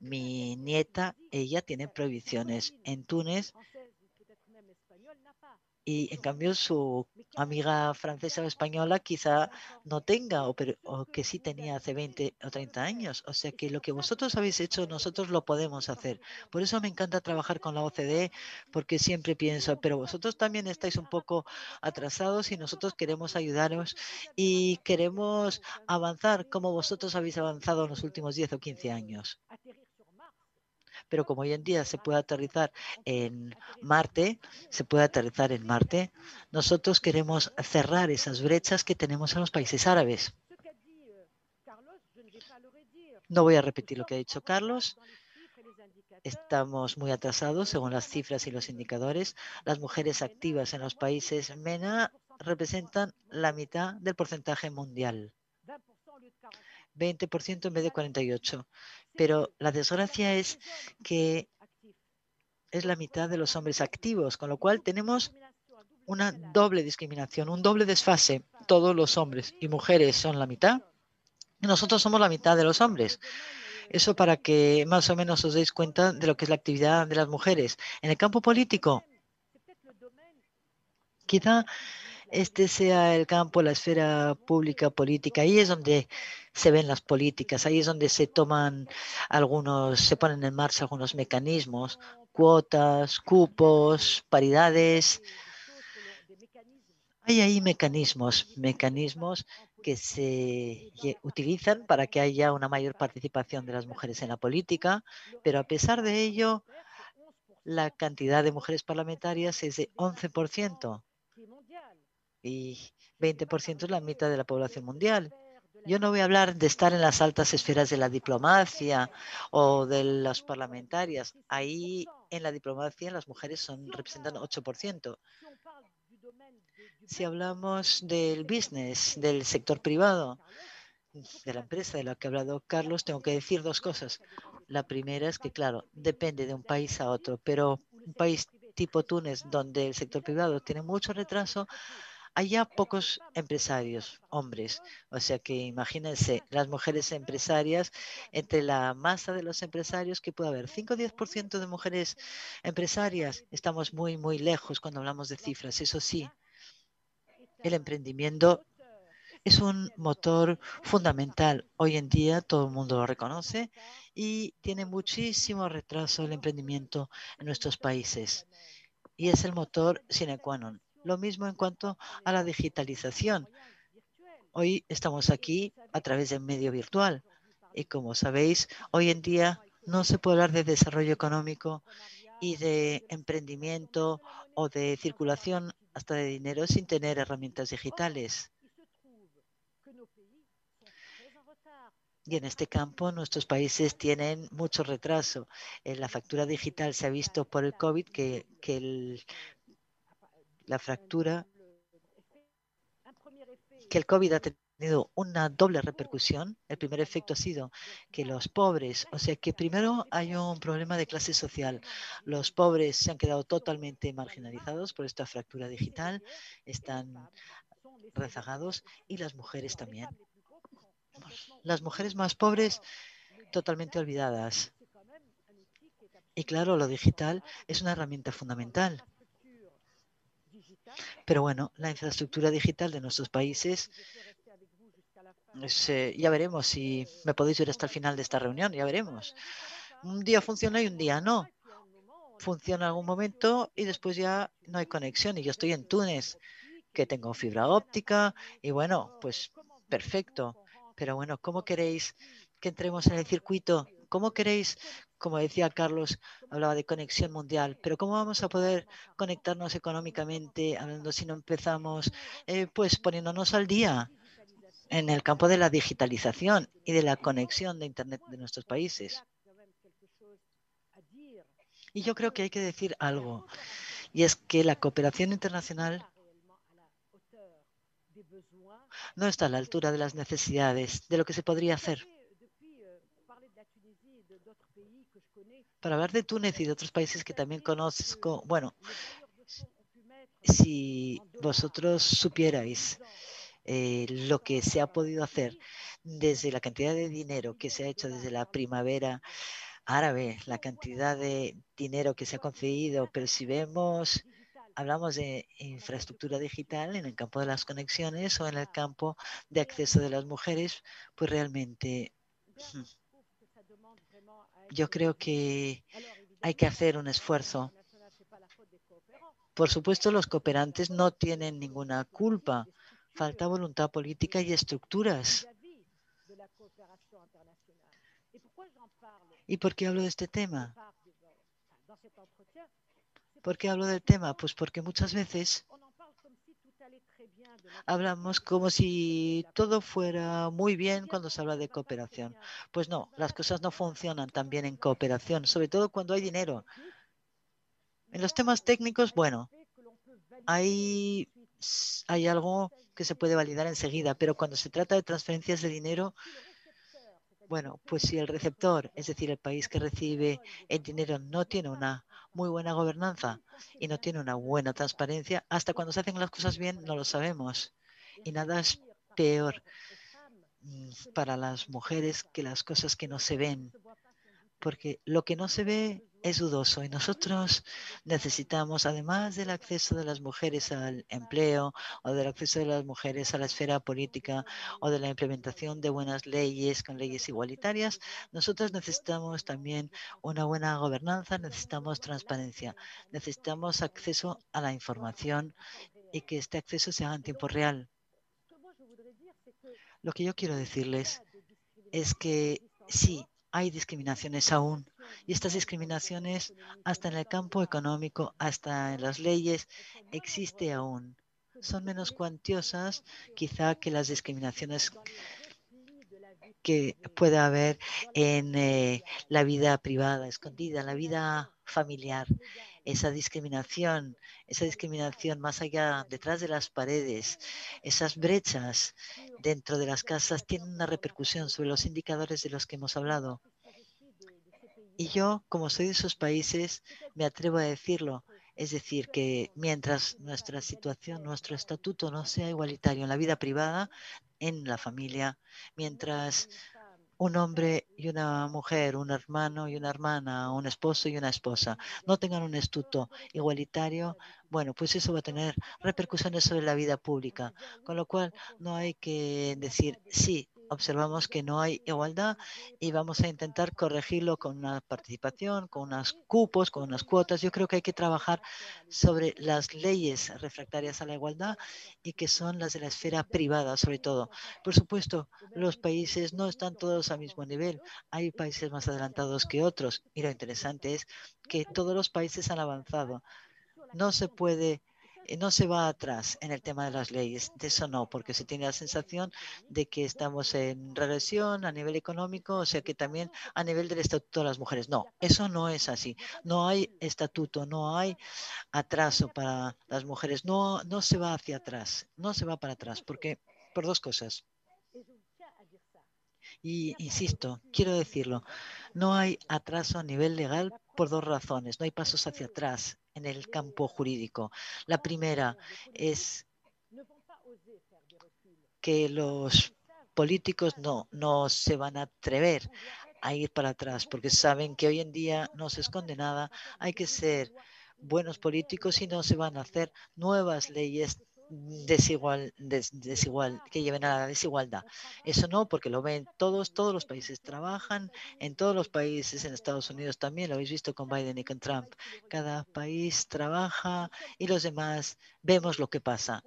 Mi nieta, ella tiene prohibiciones. En Túnez y en cambio su amiga francesa o española quizá no tenga o, pero, o que sí tenía hace 20 o 30 años. O sea que lo que vosotros habéis hecho, nosotros lo podemos hacer. Por eso me encanta trabajar con la OCDE, porque siempre pienso, pero vosotros también estáis un poco atrasados y nosotros queremos ayudaros y queremos avanzar como vosotros habéis avanzado en los últimos 10 o 15 años pero como hoy en día se puede aterrizar en Marte, se puede aterrizar en Marte, nosotros queremos cerrar esas brechas que tenemos en los países árabes. No voy a repetir lo que ha dicho Carlos. Estamos muy atrasados según las cifras y los indicadores. Las mujeres activas en los países MENA representan la mitad del porcentaje mundial. 20% en vez de 48%. Pero la desgracia es que es la mitad de los hombres activos, con lo cual tenemos una doble discriminación, un doble desfase. Todos los hombres y mujeres son la mitad nosotros somos la mitad de los hombres. Eso para que más o menos os deis cuenta de lo que es la actividad de las mujeres. En el campo político, quizá este sea el campo, la esfera pública política. Ahí es donde se ven las políticas, ahí es donde se toman algunos, se ponen en marcha algunos mecanismos, cuotas, cupos, paridades. Hay ahí mecanismos, mecanismos que se utilizan para que haya una mayor participación de las mujeres en la política, pero a pesar de ello, la cantidad de mujeres parlamentarias es de 11% y 20% es la mitad de la población mundial. Yo no voy a hablar de estar en las altas esferas de la diplomacia o de las parlamentarias. Ahí en la diplomacia las mujeres son, representan 8%. Si hablamos del business, del sector privado, de la empresa de la que ha hablado Carlos, tengo que decir dos cosas. La primera es que, claro, depende de un país a otro, pero un país tipo Túnez, donde el sector privado tiene mucho retraso, ya pocos empresarios, hombres. O sea que imagínense las mujeres empresarias, entre la masa de los empresarios, que puede haber 5 o 10% de mujeres empresarias. Estamos muy, muy lejos cuando hablamos de cifras. Eso sí, el emprendimiento es un motor fundamental. Hoy en día todo el mundo lo reconoce y tiene muchísimo retraso el emprendimiento en nuestros países. Y es el motor sine qua non. Lo mismo en cuanto a la digitalización. Hoy estamos aquí a través del medio virtual y como sabéis, hoy en día no se puede hablar de desarrollo económico y de emprendimiento o de circulación hasta de dinero sin tener herramientas digitales. Y en este campo nuestros países tienen mucho retraso. En la factura digital se ha visto por el COVID que, que el, la fractura, que el COVID ha tenido una doble repercusión. El primer efecto ha sido que los pobres, o sea que primero hay un problema de clase social. Los pobres se han quedado totalmente marginalizados por esta fractura digital, están rezagados y las mujeres también. Las mujeres más pobres totalmente olvidadas. Y claro, lo digital es una herramienta fundamental. Pero bueno, la infraestructura digital de nuestros países, ya veremos si me podéis ver hasta el final de esta reunión, ya veremos. Un día funciona y un día no. Funciona en algún momento y después ya no hay conexión. Y yo estoy en Túnez, que tengo fibra óptica y bueno, pues perfecto. Pero bueno, ¿cómo queréis que entremos en el circuito? ¿Cómo queréis como decía Carlos, hablaba de conexión mundial, pero ¿cómo vamos a poder conectarnos económicamente hablando si no empezamos eh, pues poniéndonos al día en el campo de la digitalización y de la conexión de Internet de nuestros países? Y yo creo que hay que decir algo, y es que la cooperación internacional no está a la altura de las necesidades, de lo que se podría hacer. Para hablar de Túnez y de otros países que también conozco, bueno, si vosotros supierais eh, lo que se ha podido hacer desde la cantidad de dinero que se ha hecho desde la primavera árabe, la cantidad de dinero que se ha concedido, pero si vemos hablamos de infraestructura digital en el campo de las conexiones o en el campo de acceso de las mujeres, pues realmente hmm, yo creo que hay que hacer un esfuerzo. Por supuesto, los cooperantes no tienen ninguna culpa. Falta voluntad política y estructuras. ¿Y por qué hablo de este tema? ¿Por qué hablo del tema? Pues porque muchas veces hablamos como si todo fuera muy bien cuando se habla de cooperación. Pues no, las cosas no funcionan tan bien en cooperación, sobre todo cuando hay dinero. En los temas técnicos, bueno, hay, hay algo que se puede validar enseguida, pero cuando se trata de transferencias de dinero, bueno, pues si el receptor, es decir, el país que recibe el dinero, no tiene una muy buena gobernanza y no tiene una buena transparencia, hasta cuando se hacen las cosas bien no lo sabemos. Y nada es peor mm, para las mujeres que las cosas que no se ven. Porque lo que no se ve es dudoso y nosotros necesitamos, además del acceso de las mujeres al empleo o del acceso de las mujeres a la esfera política o de la implementación de buenas leyes con leyes igualitarias, nosotros necesitamos también una buena gobernanza, necesitamos transparencia, necesitamos acceso a la información y que este acceso se haga en tiempo real. Lo que yo quiero decirles es que sí, hay discriminaciones aún. Y estas discriminaciones, hasta en el campo económico, hasta en las leyes, existe aún. Son menos cuantiosas quizá que las discriminaciones que pueda haber en eh, la vida privada, escondida, la vida familiar. Esa discriminación, esa discriminación más allá, detrás de las paredes, esas brechas dentro de las casas tienen una repercusión sobre los indicadores de los que hemos hablado. Y yo, como soy de esos países, me atrevo a decirlo. Es decir, que mientras nuestra situación, nuestro estatuto no sea igualitario en la vida privada, en la familia, mientras un hombre y una mujer, un hermano y una hermana, un esposo y una esposa, no tengan un estatuto igualitario, bueno, pues eso va a tener repercusiones sobre la vida pública. Con lo cual, no hay que decir, sí, observamos que no hay igualdad y vamos a intentar corregirlo con una participación, con unos cupos, con unas cuotas. Yo creo que hay que trabajar sobre las leyes refractarias a la igualdad y que son las de la esfera privada, sobre todo. Por supuesto, los países no están todos al mismo nivel. Hay países más adelantados que otros y lo interesante es que todos los países han avanzado. No se puede no se va atrás en el tema de las leyes. De eso no, porque se tiene la sensación de que estamos en regresión a nivel económico, o sea que también a nivel del estatuto de las mujeres. No, eso no es así. No hay estatuto, no hay atraso para las mujeres. No, no se va hacia atrás, no se va para atrás, porque por dos cosas. Y insisto, quiero decirlo, no hay atraso a nivel legal por dos razones. No hay pasos hacia atrás en el campo jurídico. La primera es que los políticos no, no se van a atrever a ir para atrás porque saben que hoy en día no se esconde nada. Hay que ser buenos políticos y no se van a hacer nuevas leyes desigual, desigual, que lleven a la desigualdad. Eso no, porque lo ven todos, todos los países trabajan, en todos los países, en Estados Unidos también, lo habéis visto con Biden y con Trump. Cada país trabaja y los demás vemos lo que pasa.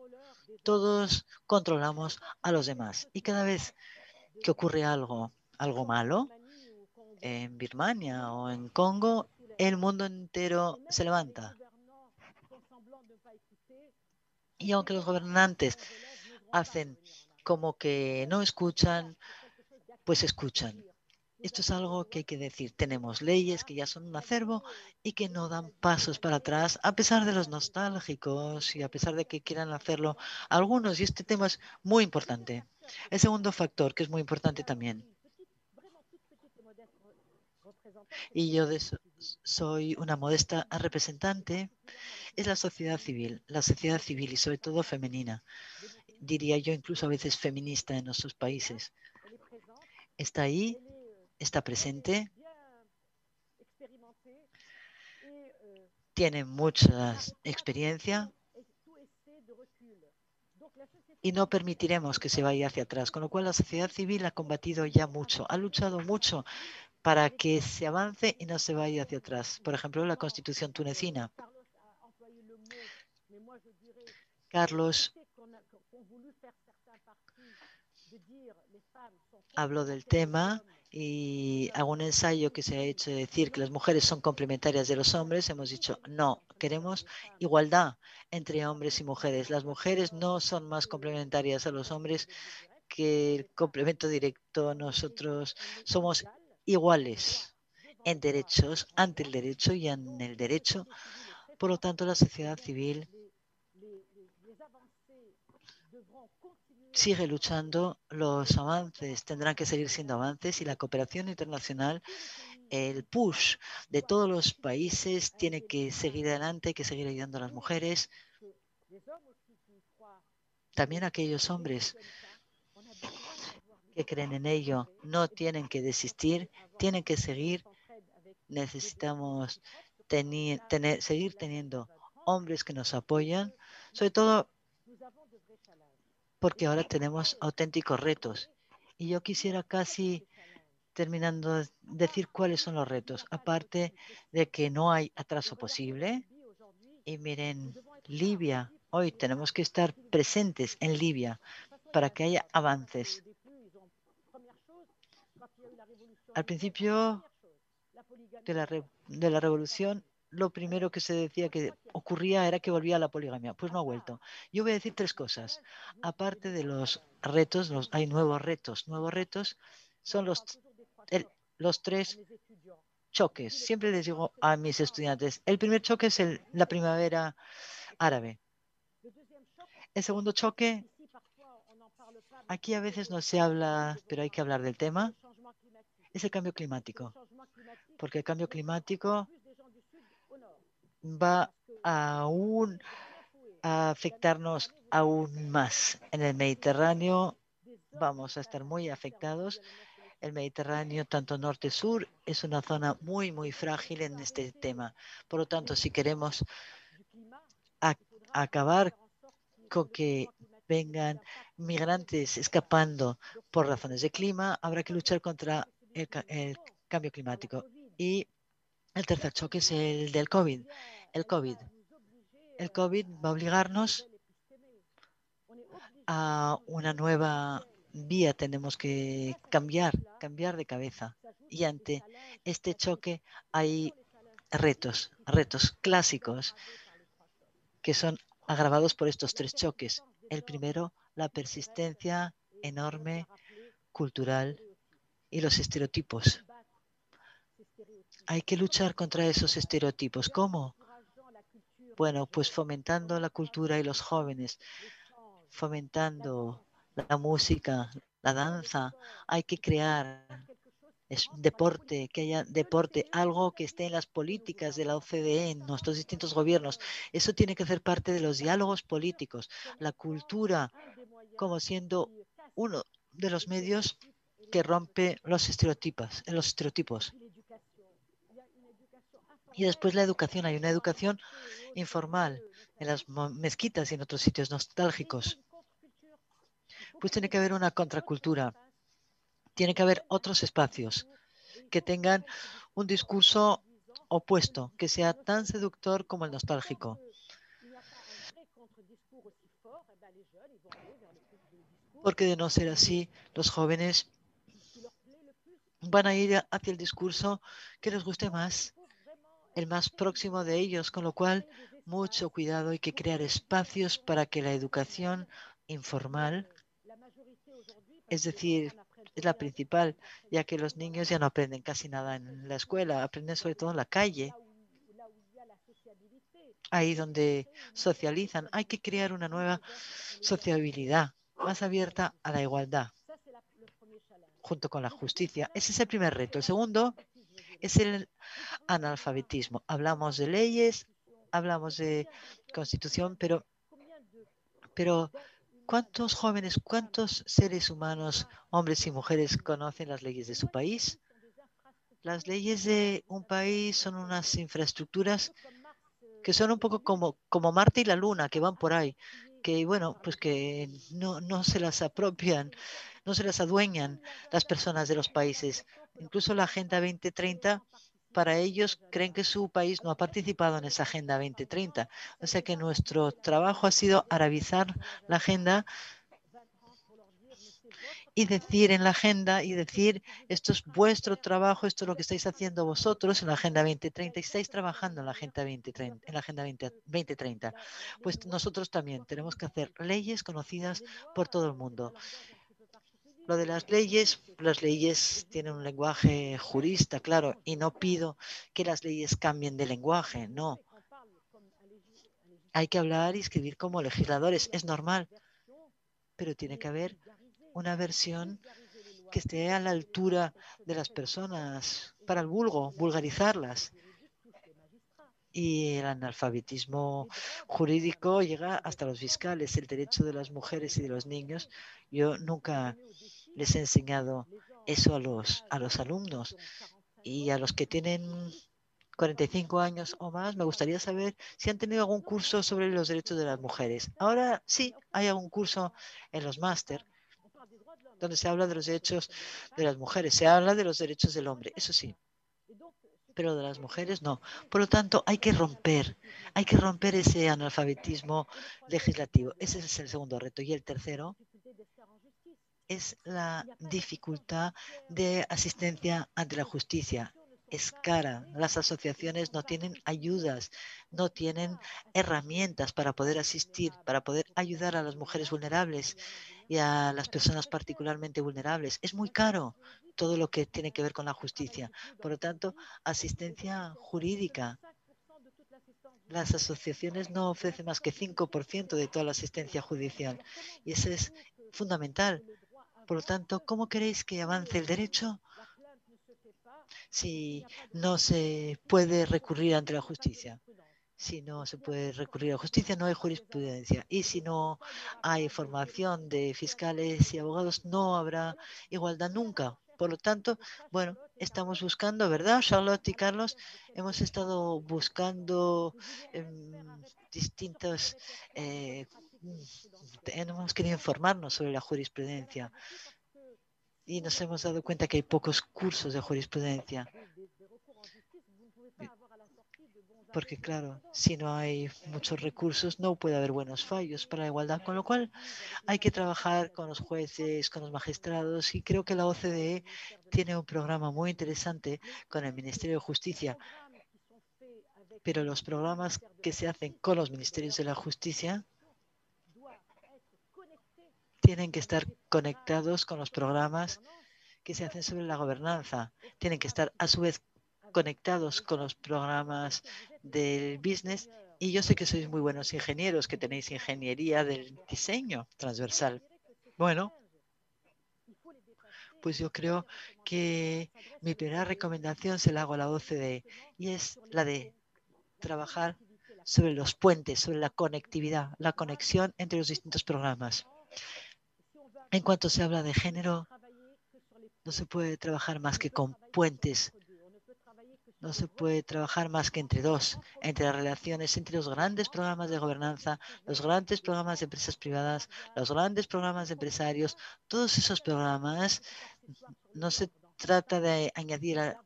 Todos controlamos a los demás. Y cada vez que ocurre algo, algo malo, en Birmania o en Congo, el mundo entero se levanta y aunque los gobernantes hacen como que no escuchan, pues escuchan. Esto es algo que hay que decir. Tenemos leyes que ya son un acervo y que no dan pasos para atrás, a pesar de los nostálgicos y a pesar de que quieran hacerlo algunos. Y este tema es muy importante. El segundo factor, que es muy importante también. Y yo soy una modesta representante es la sociedad civil, la sociedad civil y sobre todo femenina, diría yo incluso a veces feminista en nuestros países. Está ahí, está presente, tienen mucha experiencia y no permitiremos que se vaya hacia atrás. Con lo cual la sociedad civil ha combatido ya mucho, ha luchado mucho para que se avance y no se vaya hacia atrás. Por ejemplo, la constitución tunecina. Carlos habló del tema y hago un ensayo que se ha hecho de decir que las mujeres son complementarias de los hombres. Hemos dicho, no, queremos igualdad entre hombres y mujeres. Las mujeres no son más complementarias a los hombres que el complemento directo. Nosotros somos iguales en derechos, ante el derecho y en el derecho. Por lo tanto, la sociedad civil sigue luchando, los avances tendrán que seguir siendo avances y la cooperación internacional, el push de todos los países tiene que seguir adelante, hay que seguir ayudando a las mujeres. También aquellos hombres que creen en ello no tienen que desistir, tienen que seguir. Necesitamos seguir teniendo hombres que nos apoyan, sobre todo porque ahora tenemos auténticos retos. Y yo quisiera casi terminando decir cuáles son los retos, aparte de que no hay atraso posible. Y miren, Libia, hoy tenemos que estar presentes en Libia para que haya avances. Al principio de la, de la revolución lo primero que se decía que ocurría era que volvía la poligamia. Pues no ha vuelto. Yo voy a decir tres cosas. Aparte de los retos, los, hay nuevos retos. Nuevos retos son los, los tres choques. Siempre les digo a mis estudiantes, el primer choque es el, la primavera árabe. El segundo choque, aquí a veces no se habla, pero hay que hablar del tema, es el cambio climático. Porque el cambio climático va aún a afectarnos aún más. En el Mediterráneo vamos a estar muy afectados. El Mediterráneo, tanto norte-sur, es una zona muy, muy frágil en este tema. Por lo tanto, si queremos acabar con que vengan migrantes escapando por razones de clima, habrá que luchar contra el, cambio climático. Y el tercer choque es el del COVID. El COVID. El COVID va a obligarnos a una nueva vía. Tenemos que cambiar, cambiar de cabeza. Y ante este choque hay retos, retos clásicos que son agravados por estos tres choques. El primero, la persistencia enorme cultural y los estereotipos. Hay que luchar contra esos estereotipos. ¿Cómo? Bueno, pues fomentando la cultura y los jóvenes, fomentando la música, la danza. Hay que crear es deporte, que haya deporte, algo que esté en las políticas de la OCDE, en nuestros distintos gobiernos. Eso tiene que ser parte de los diálogos políticos. La cultura como siendo uno de los medios que rompe los estereotipos, los estereotipos. Y después la educación. Hay una educación informal en las mezquitas y en otros sitios nostálgicos. Pues tiene que haber una contracultura. Tiene que haber otros espacios que tengan un discurso opuesto, que sea tan seductor como el nostálgico. Porque de no ser así, los jóvenes van a ir hacia el discurso que les guste más el más próximo de ellos, con lo cual mucho cuidado, hay que crear espacios para que la educación informal, es decir, es la principal, ya que los niños ya no aprenden casi nada en la escuela, aprenden sobre todo en la calle, ahí donde socializan. Hay que crear una nueva sociabilidad más abierta a la igualdad, junto con la justicia. Ese es el primer reto. El segundo es el analfabetismo. Hablamos de leyes, hablamos de constitución, pero, pero ¿cuántos jóvenes, cuántos seres humanos, hombres y mujeres, conocen las leyes de su país? Las leyes de un país son unas infraestructuras que son un poco como, como Marte y la Luna, que van por ahí, que bueno, pues que no, no se las apropian, no se las adueñan las personas de los países. Incluso la Agenda 2030 para ellos creen que su país no ha participado en esa Agenda 2030. O sea que nuestro trabajo ha sido arabizar la agenda y decir en la agenda y decir esto es vuestro trabajo, esto es lo que estáis haciendo vosotros en la Agenda 2030 y estáis trabajando en la Agenda 2030. En la agenda 2030. Pues nosotros también tenemos que hacer leyes conocidas por todo el mundo. Lo de las leyes, las leyes tienen un lenguaje jurista, claro, y no pido que las leyes cambien de lenguaje, no. Hay que hablar y escribir como legisladores, es normal, pero tiene que haber una versión que esté a la altura de las personas para el vulgo, vulgarizarlas. Y el analfabetismo jurídico llega hasta los fiscales, el derecho de las mujeres y de los niños. Yo nunca les he enseñado eso a los, a los alumnos y a los que tienen 45 años o más, me gustaría saber si han tenido algún curso sobre los derechos de las mujeres. Ahora sí, hay algún curso en los máster donde se habla de los derechos de las mujeres, se habla de los derechos del hombre, eso sí, pero de las mujeres no. Por lo tanto, hay que romper, hay que romper ese analfabetismo legislativo. Ese es el segundo reto. Y el tercero, es la dificultad de asistencia ante la justicia. Es cara. Las asociaciones no tienen ayudas, no tienen herramientas para poder asistir, para poder ayudar a las mujeres vulnerables y a las personas particularmente vulnerables. Es muy caro todo lo que tiene que ver con la justicia. Por lo tanto, asistencia jurídica. Las asociaciones no ofrecen más que 5% de toda la asistencia judicial y eso es fundamental por lo tanto, ¿cómo queréis que avance el derecho si no se puede recurrir ante la justicia? Si no se puede recurrir a la justicia, no hay jurisprudencia. Y si no hay formación de fiscales y abogados, no habrá igualdad nunca. Por lo tanto, bueno, estamos buscando, ¿verdad, Charlotte y Carlos? Hemos estado buscando distintos eh, hemos querido informarnos sobre la jurisprudencia y nos hemos dado cuenta que hay pocos cursos de jurisprudencia. Porque claro, si no hay muchos recursos, no puede haber buenos fallos para la igualdad, con lo cual hay que trabajar con los jueces, con los magistrados y creo que la OCDE tiene un programa muy interesante con el Ministerio de Justicia pero los programas que se hacen con los ministerios de la justicia tienen que estar conectados con los programas que se hacen sobre la gobernanza. Tienen que estar a su vez conectados con los programas del business. Y yo sé que sois muy buenos ingenieros, que tenéis ingeniería del diseño transversal. Bueno, pues yo creo que mi primera recomendación se la hago a la OCDE y es la de trabajar sobre los puentes, sobre la conectividad, la conexión entre los distintos programas. En cuanto se habla de género, no se puede trabajar más que con puentes. No se puede trabajar más que entre dos, entre las relaciones entre los grandes programas de gobernanza, los grandes programas de empresas privadas, los grandes programas de empresarios. Todos esos programas no se trata de añadir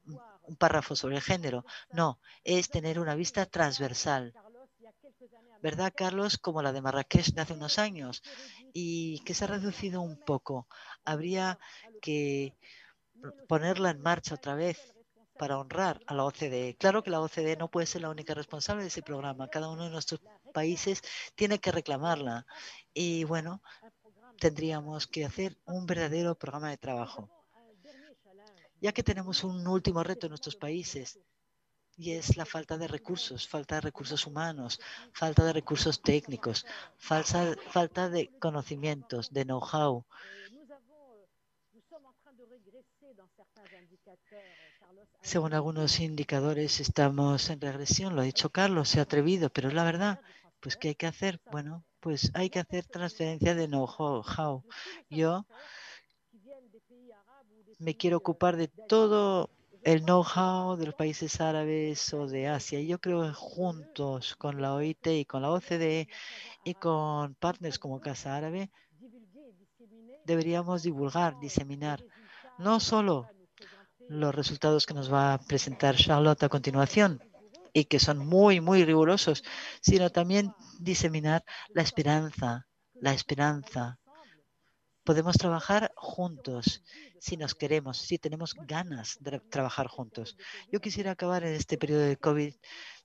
un párrafo sobre el género, no, es tener una vista transversal ¿verdad, Carlos? Como la de Marrakech de hace unos años y que se ha reducido un poco. Habría que ponerla en marcha otra vez para honrar a la OCDE. Claro que la OCDE no puede ser la única responsable de ese programa. Cada uno de nuestros países tiene que reclamarla. Y bueno, tendríamos que hacer un verdadero programa de trabajo. Ya que tenemos un último reto en nuestros países, y es la falta de recursos, falta de recursos humanos, falta de recursos técnicos, falta, falta de conocimientos, de know-how. Según algunos indicadores, estamos en regresión, lo ha dicho Carlos, se ha atrevido, pero la verdad, pues ¿qué hay que hacer? Bueno, pues hay que hacer transferencia de know-how. Yo me quiero ocupar de todo el know-how de los países árabes o de Asia. Yo creo que juntos con la OIT y con la OCDE y con partners como Casa Árabe, deberíamos divulgar, diseminar, no solo los resultados que nos va a presentar Charlotte a continuación y que son muy, muy rigurosos, sino también diseminar la esperanza, la esperanza. Podemos trabajar juntos si nos queremos, si tenemos ganas de trabajar juntos. Yo quisiera acabar en este periodo de COVID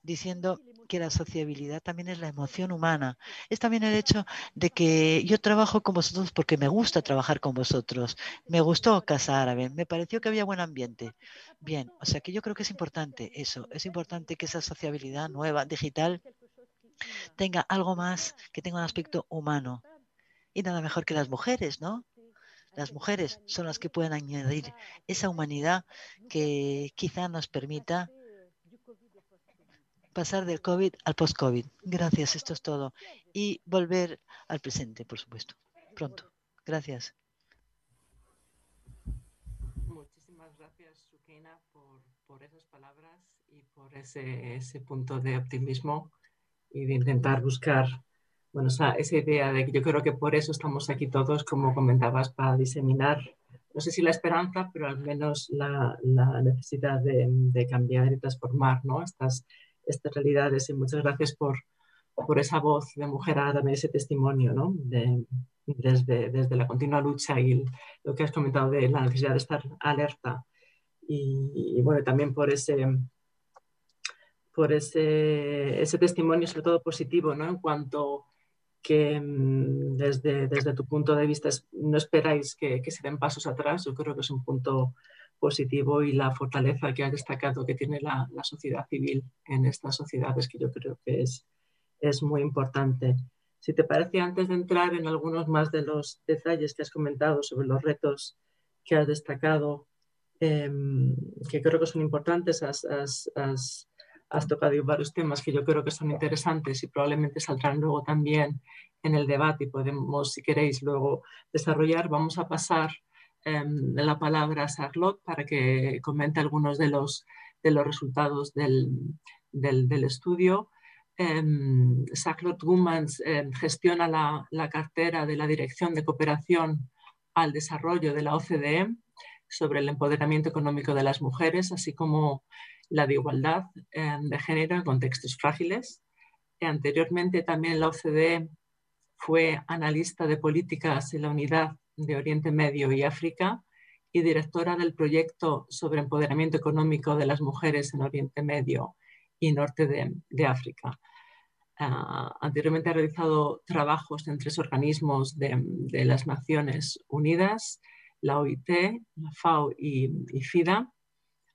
diciendo que la sociabilidad también es la emoción humana. Es también el hecho de que yo trabajo con vosotros porque me gusta trabajar con vosotros. Me gustó Casa Árabe, me pareció que había buen ambiente. Bien, o sea que yo creo que es importante eso, es importante que esa sociabilidad nueva, digital, tenga algo más, que tenga un aspecto humano. Y nada mejor que las mujeres, ¿no? Las mujeres son las que pueden añadir esa humanidad que quizá nos permita pasar del COVID al post-COVID. Gracias, esto es todo. Y volver al presente, por supuesto, pronto. Gracias. Muchísimas gracias, Sukina, por, por esas palabras y por ese, ese, punto de optimismo y de intentar buscar, bueno, esa, esa idea de que yo creo que por eso estamos aquí todos, como comentabas, para diseminar no sé si la esperanza, pero al menos la, la necesidad de, de, cambiar y transformar ¿no? estas, estas realidades y muchas gracias por, por esa voz de mujer árabe, ese testimonio, ¿no? de, desde, desde, la continua lucha y lo que has comentado de la necesidad de estar alerta. Y, y bueno, también por ese, por ese, ese, testimonio, sobre todo positivo, ¿no? en cuanto que mm, desde, desde tu punto de vista no esperáis que, se den pasos atrás. Yo creo que es un punto positivo y la fortaleza que ha destacado que tiene la, la, sociedad civil en estas sociedades, que yo creo que es, es muy importante. Si te parece, antes de entrar en algunos más de los detalles que has comentado sobre los retos que has destacado, eh, que creo que son importantes, has, has, has tocado varios temas que yo creo que son interesantes y probablemente saldrán luego también en el debate y podemos, si queréis, luego desarrollar. Vamos a pasar Em, la palabra a Charlotte para que comente algunos de los, de los resultados del, del, estudio. Eh, Charlotte Gummans eh, gestiona la, la, cartera de la Dirección de Cooperación al Desarrollo de la OCDE sobre el empoderamiento económico de las mujeres, así como la de igualdad eh, de género en contextos frágiles. anteriormente también la OCDE fue analista de políticas en la unidad de Oriente Medio y África y directora del proyecto sobre empoderamiento económico de las mujeres en Oriente Medio y Norte de, África. Uh, anteriormente ha realizado trabajos en tres organismos de, las Naciones Unidas, la OIT, la FAO y FIDA,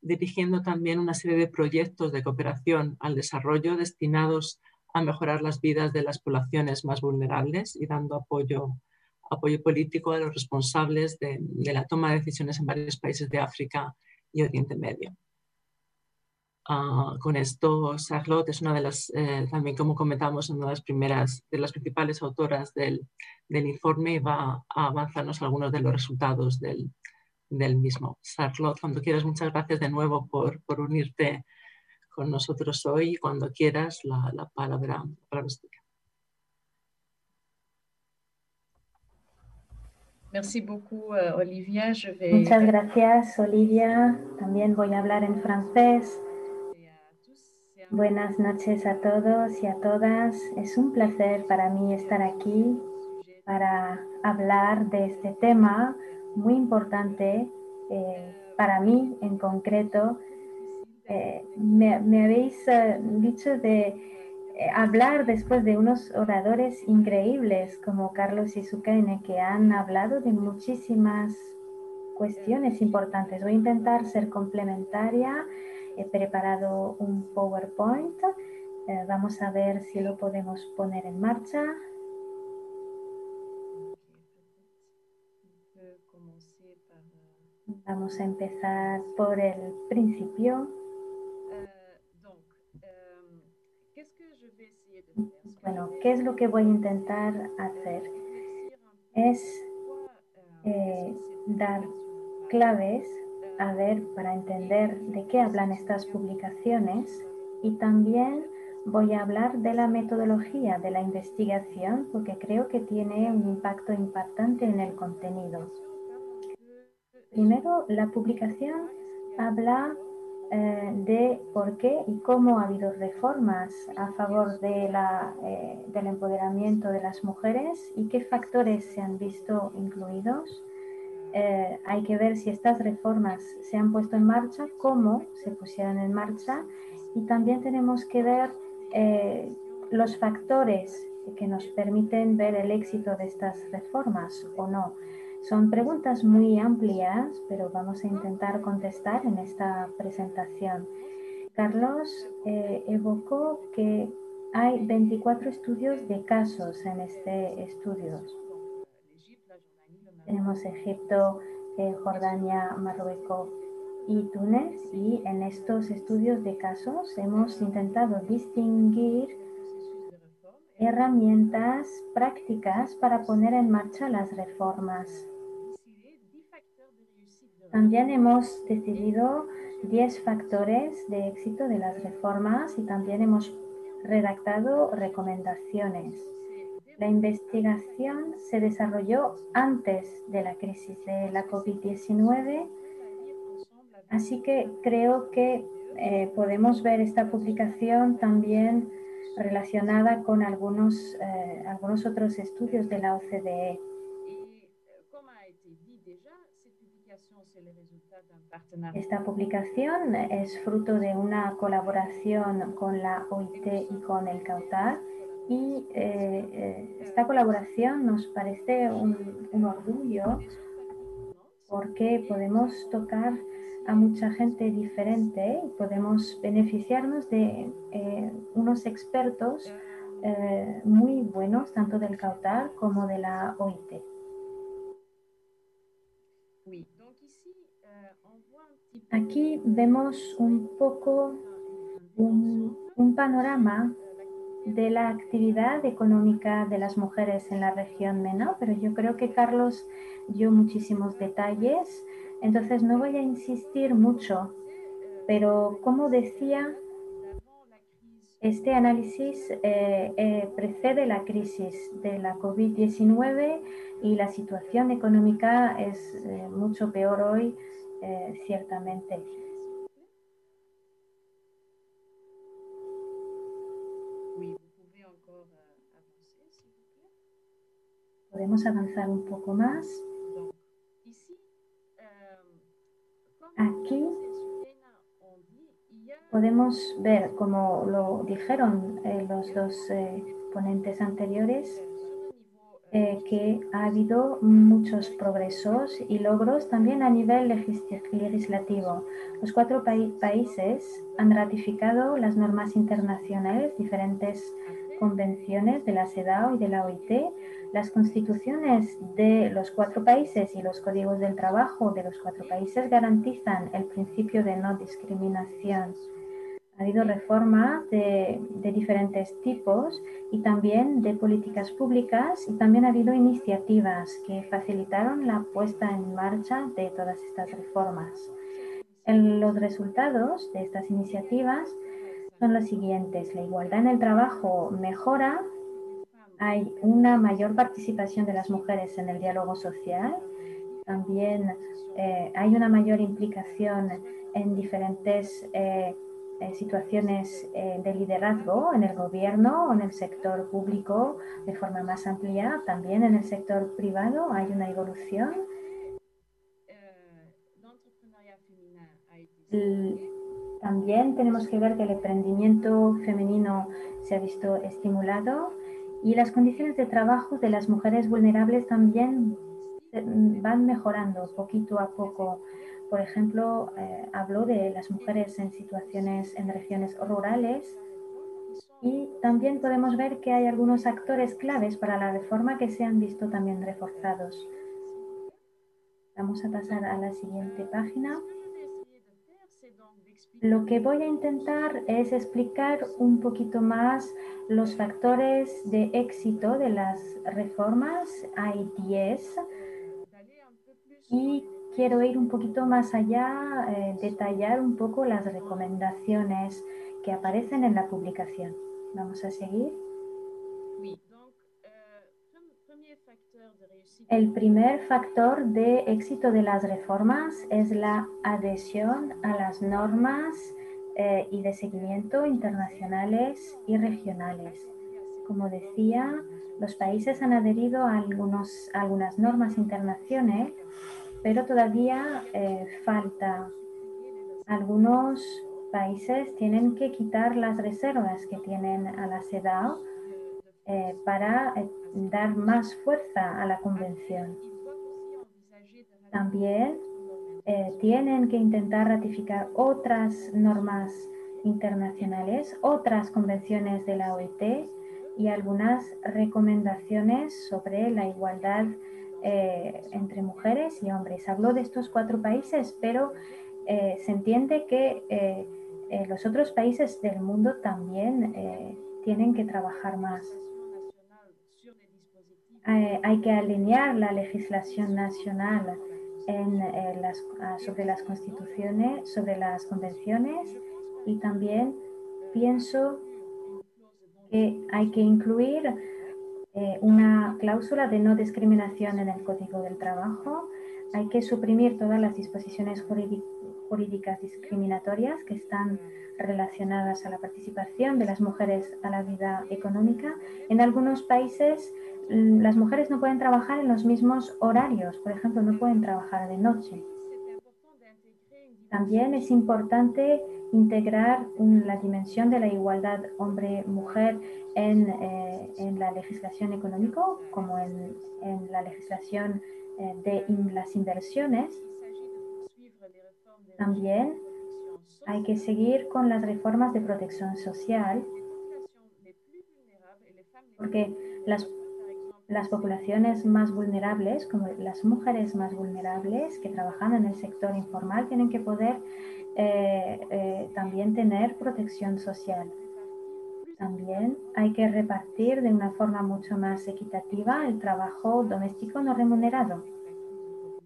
dirigiendo también una serie de proyectos de cooperación al desarrollo destinados a mejorar las vidas de las poblaciones más vulnerables y dando apoyo apoyo político a los responsables de, la toma de decisiones en varios países de África y Oriente Medio. Uh, con esto, Charlotte es una de las, eh, también como comentamos, una de las primeras, de las principales autoras del, del informe y va a avanzarnos algunos de los resultados del, del, mismo. Charlotte, cuando quieras, muchas gracias de nuevo por, por unirte con nosotros hoy. Cuando quieras, la, la palabra, la palabra es tuya. Merci beaucoup, uh, Olivia. Je vais... Muchas gracias, Olivia. También voy a hablar en francés. Buenas noches a todos y a todas. Es un placer para mí estar aquí para hablar de este tema muy importante eh, para mí en concreto. Eh, me, habéis uh, dicho de eh, hablar después de unos oradores increíbles como Carlos y Sukaine que han hablado de muchísimas cuestiones importantes. Voy a intentar ser complementaria. He preparado un PowerPoint. Eh, vamos a ver si lo podemos poner en marcha. Vamos a empezar por el principio. Bueno, ¿qué es lo que voy a intentar hacer? Es eh, dar claves a ver para entender de qué hablan estas publicaciones y también voy a hablar de la metodología de la investigación porque creo que tiene un impacto importante en el contenido. Primero, la publicación habla eh, de por qué y cómo ha habido reformas a favor de la, eh, del empoderamiento de las mujeres y qué factores se han visto incluidos. Eh, hay que ver si estas reformas se han puesto en marcha, cómo se pusieron en marcha y también tenemos que ver los factores que nos permiten ver el éxito de estas reformas o no. Son preguntas muy amplias, pero vamos a intentar contestar en esta presentación. Carlos eh, evocó que hay 24 estudios de casos en este estudio. Tenemos Egipto, eh, Jordania, Marruecos y Túnez y en estos estudios de casos hemos intentado distinguir herramientas prácticas para poner en marcha las reformas. También hemos decidido 10 factores de éxito de las reformas y también hemos redactado recomendaciones. La investigación se desarrolló antes de la crisis de la COVID-19, así que creo que eh, podemos ver esta publicación también relacionada con algunos, eh, algunos otros estudios de la OCDE. Esta publicación es fruto de una colaboración con la OIT y con el CAUTAR y eh, eh, esta colaboración nos parece un, orgullo porque podemos tocar a mucha gente diferente y podemos beneficiarnos de eh, unos expertos muy buenos, tanto del CAUTAR como de la OIT. Aquí vemos un poco un, panorama de la actividad económica de las mujeres en la región MENA, pero yo creo que Carlos dio muchísimos detalles, entonces no voy a insistir mucho, pero como decía, este análisis eh, eh, precede la crisis de la COVID-19 y la situación económica es eh, mucho peor hoy eh, ciertamente. Podemos avanzar un poco más. Aquí podemos ver, como lo dijeron eh, los dos eh, ponentes anteriores, eh, que ha habido muchos progresos y logros también a nivel legislativo. Los cuatro países han ratificado las normas internacionales, diferentes convenciones de la CEDAW y de la OIT, las constituciones de los cuatro países y los códigos del trabajo de los cuatro países garantizan el principio de no discriminación ha habido reformas de, diferentes tipos y también de políticas públicas y también ha habido iniciativas que facilitaron la puesta en marcha de todas estas reformas. los resultados de estas iniciativas son los siguientes. La igualdad en el trabajo mejora, hay una mayor participación de las mujeres en el diálogo social, también eh, hay una mayor implicación en diferentes eh, eh, situaciones eh, de liderazgo en el gobierno en el sector público de forma más amplia, también en el sector privado hay una evolución. también tenemos que ver que el emprendimiento femenino se ha visto estimulado y las condiciones de trabajo de las mujeres vulnerables también eh, van mejorando poquito a poco por ejemplo, eh, habló de las mujeres en situaciones en regiones rurales y también podemos ver que hay algunos actores claves para la reforma que se han visto también reforzados. Vamos a pasar a la siguiente página. Lo que voy a intentar es explicar un poquito más los factores de éxito de las reformas. Hay 10 y quiero ir un poquito más allá, eh, detallar un poco las recomendaciones que aparecen en la publicación. Vamos a seguir. El primer factor de éxito de las reformas es la adhesión a las normas eh, y de seguimiento internacionales y regionales. Como decía, los países han adherido a, algunos, algunas normas internacionales, pero todavía eh, falta. Algunos países tienen que quitar las reservas que tienen a la CEDAW eh, para dar más fuerza a la convención. También eh, tienen que intentar ratificar otras normas internacionales, otras convenciones de la OIT y algunas recomendaciones sobre la igualdad eh, entre mujeres y hombres. Habló de estos cuatro países, pero eh, se entiende que los otros países del mundo también tienen que trabajar más. Eh, hay que alinear la legislación nacional eh, ah, sobre las constituciones, sobre las convenciones y también pienso que hay que incluir eh, una cláusula de no discriminación en el Código del Trabajo. Hay que suprimir todas las disposiciones jurídicas discriminatorias que están relacionadas a la participación de las mujeres a la vida económica. En algunos países mm, las mujeres no pueden trabajar en los mismos horarios, por ejemplo, no pueden trabajar de noche. También es importante integrar la dimensión de la igualdad hombre-mujer en, eh, en, la legislación económica, como en, en la legislación eh, de las inversiones. También hay que seguir con las reformas de protección social porque las, las poblaciones más vulnerables, como las mujeres más vulnerables que trabajan en el sector informal, tienen que poder eh, eh, también tener protección social. También hay que repartir de una forma mucho más equitativa el trabajo doméstico no remunerado.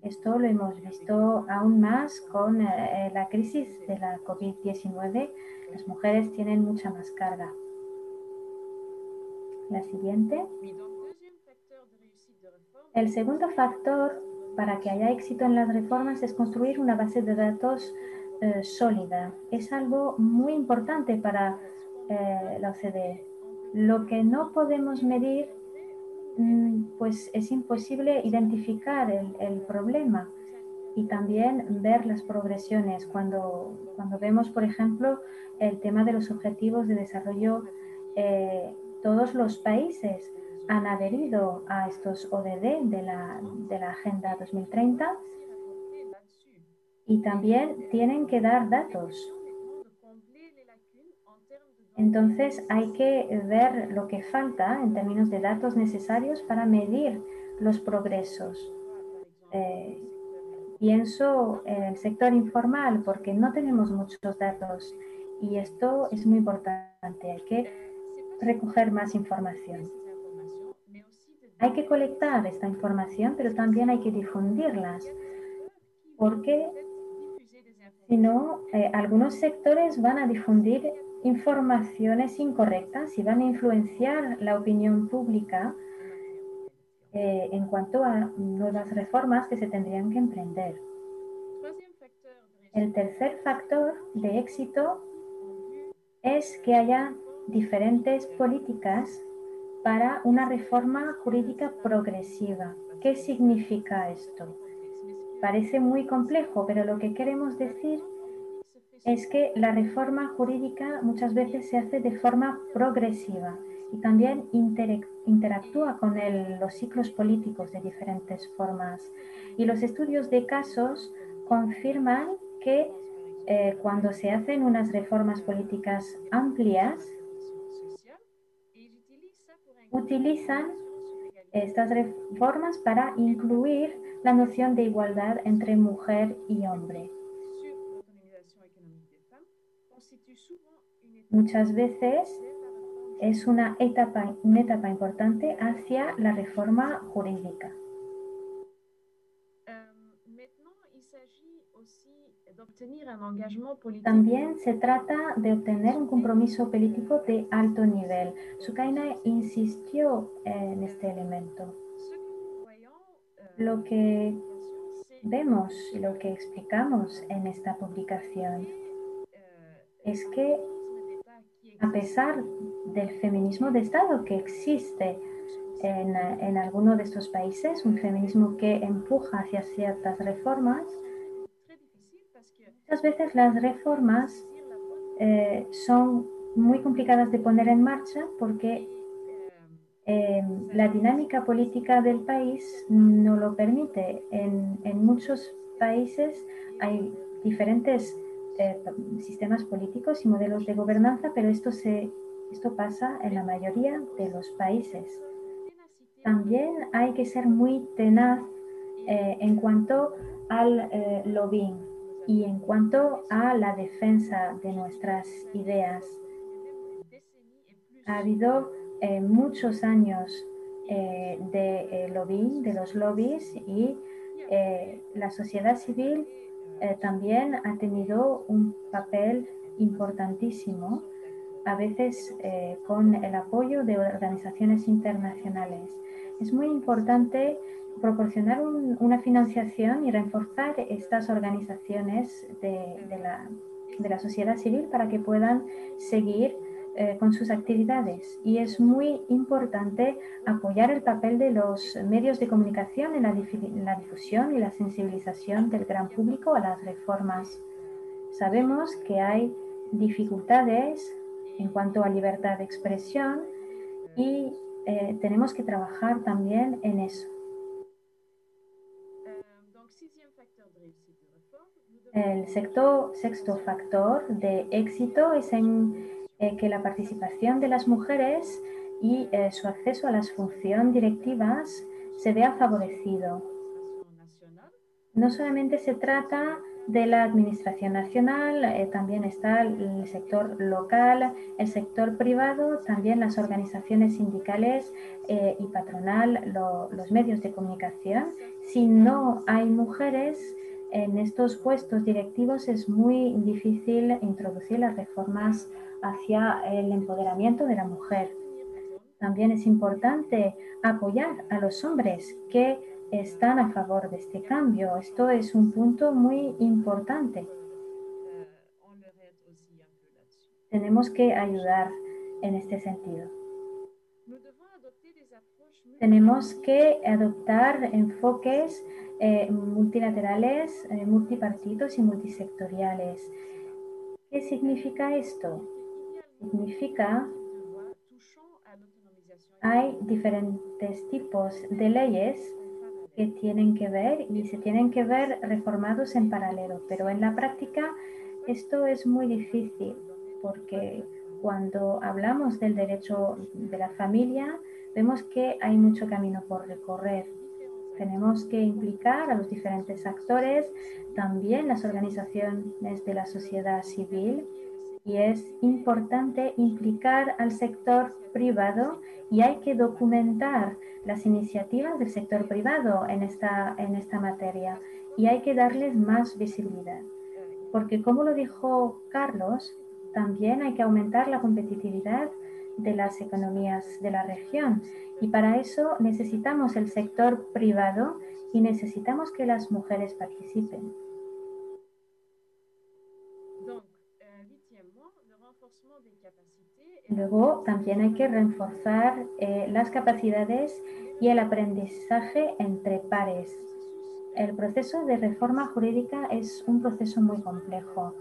Esto lo hemos visto aún más con eh, la crisis de la COVID-19. Las mujeres tienen mucha más carga. La siguiente. El segundo factor para que haya éxito en las reformas es construir una base de datos eh, sólida. Es algo muy importante para eh, la OCDE. Lo que no podemos medir Mm, pues es imposible identificar el, problema y también ver las progresiones. Cuando, cuando vemos, por ejemplo, el tema de los objetivos de desarrollo, eh, todos los países han adherido a estos ODD de la, de la Agenda 2030 y también tienen que dar datos entonces hay que ver lo que falta en términos de datos necesarios para medir los progresos. Eh, pienso en el sector informal porque no tenemos muchos datos y esto es muy importante. Hay que recoger más información. Hay que colectar esta información, pero también hay que difundirlas porque si no, eh, algunos sectores van a difundir informaciones incorrectas y van a influenciar la opinión pública eh, en cuanto a nuevas reformas que se tendrían que emprender. El tercer factor de éxito es que haya diferentes políticas para una reforma jurídica progresiva. ¿Qué significa esto? Parece muy complejo, pero lo que queremos decir es que la reforma jurídica muchas veces se hace de forma progresiva y también interactúa con los ciclos políticos de diferentes formas. Y los estudios de casos confirman que eh, cuando se hacen unas reformas políticas amplias, utilizan estas reformas para incluir la noción de igualdad entre mujer y hombre. muchas veces es una etapa, una etapa importante hacia la reforma jurídica. También se trata de obtener un compromiso político de alto nivel. Sukaina insistió en este elemento. Lo que vemos y lo que explicamos en esta publicación es que a pesar del feminismo de Estado que existe en, en alguno de estos países, un feminismo que empuja hacia ciertas reformas, muchas veces las reformas eh, son muy complicadas de poner en marcha porque eh, la dinámica política del país no lo permite. En, en muchos países hay diferentes eh, sistemas políticos y modelos de gobernanza, pero esto, se, esto pasa en la mayoría de los países. También hay que ser muy tenaz en cuanto al lobbying y en cuanto a la defensa de nuestras ideas. Ha habido muchos años de lobbying, de los lobbies y la sociedad civil eh, también ha tenido un papel importantísimo, a veces eh, con el apoyo de organizaciones internacionales. Es muy importante proporcionar una financiación y reforzar estas organizaciones de, la, de la sociedad civil para que puedan seguir eh, con sus actividades y es muy importante apoyar el papel de los medios de comunicación en la, difusión y la sensibilización del gran público a las reformas. Sabemos que hay dificultades en cuanto a libertad de expresión y eh, tenemos que trabajar también en eso. El sexto, factor de éxito es en eh, que la participación de las mujeres y eh, su acceso a las funciones directivas se vea favorecido. No solamente se trata de la administración nacional, eh, también está el sector local, el sector privado, también las organizaciones sindicales y patronal, los medios de comunicación. Si no hay mujeres en estos puestos directivos es muy difícil introducir las reformas hacia el empoderamiento de la mujer. También es importante apoyar a los hombres que están a favor de este cambio. Esto es un punto muy importante. Tenemos que ayudar en este sentido. Tenemos que adoptar enfoques eh, multilaterales, eh, multipartidos y multisectoriales. ¿Qué significa esto? significa hay diferentes tipos de leyes que tienen que ver y se tienen que ver reformados en paralelo, pero en la práctica esto es muy difícil porque cuando hablamos del derecho de la familia vemos que hay mucho camino por recorrer. Tenemos que implicar a los diferentes actores, también las organizaciones de la sociedad civil, y es importante implicar al sector privado y hay que documentar las iniciativas del sector privado en esta, en esta materia y hay que darles más visibilidad. Porque como lo dijo Carlos, también hay que aumentar la competitividad de las economías de la región y para eso necesitamos el sector privado y necesitamos que las mujeres participen. Luego también hay que reforzar eh, las capacidades y el aprendizaje entre pares. El proceso de reforma jurídica es un proceso muy complejo.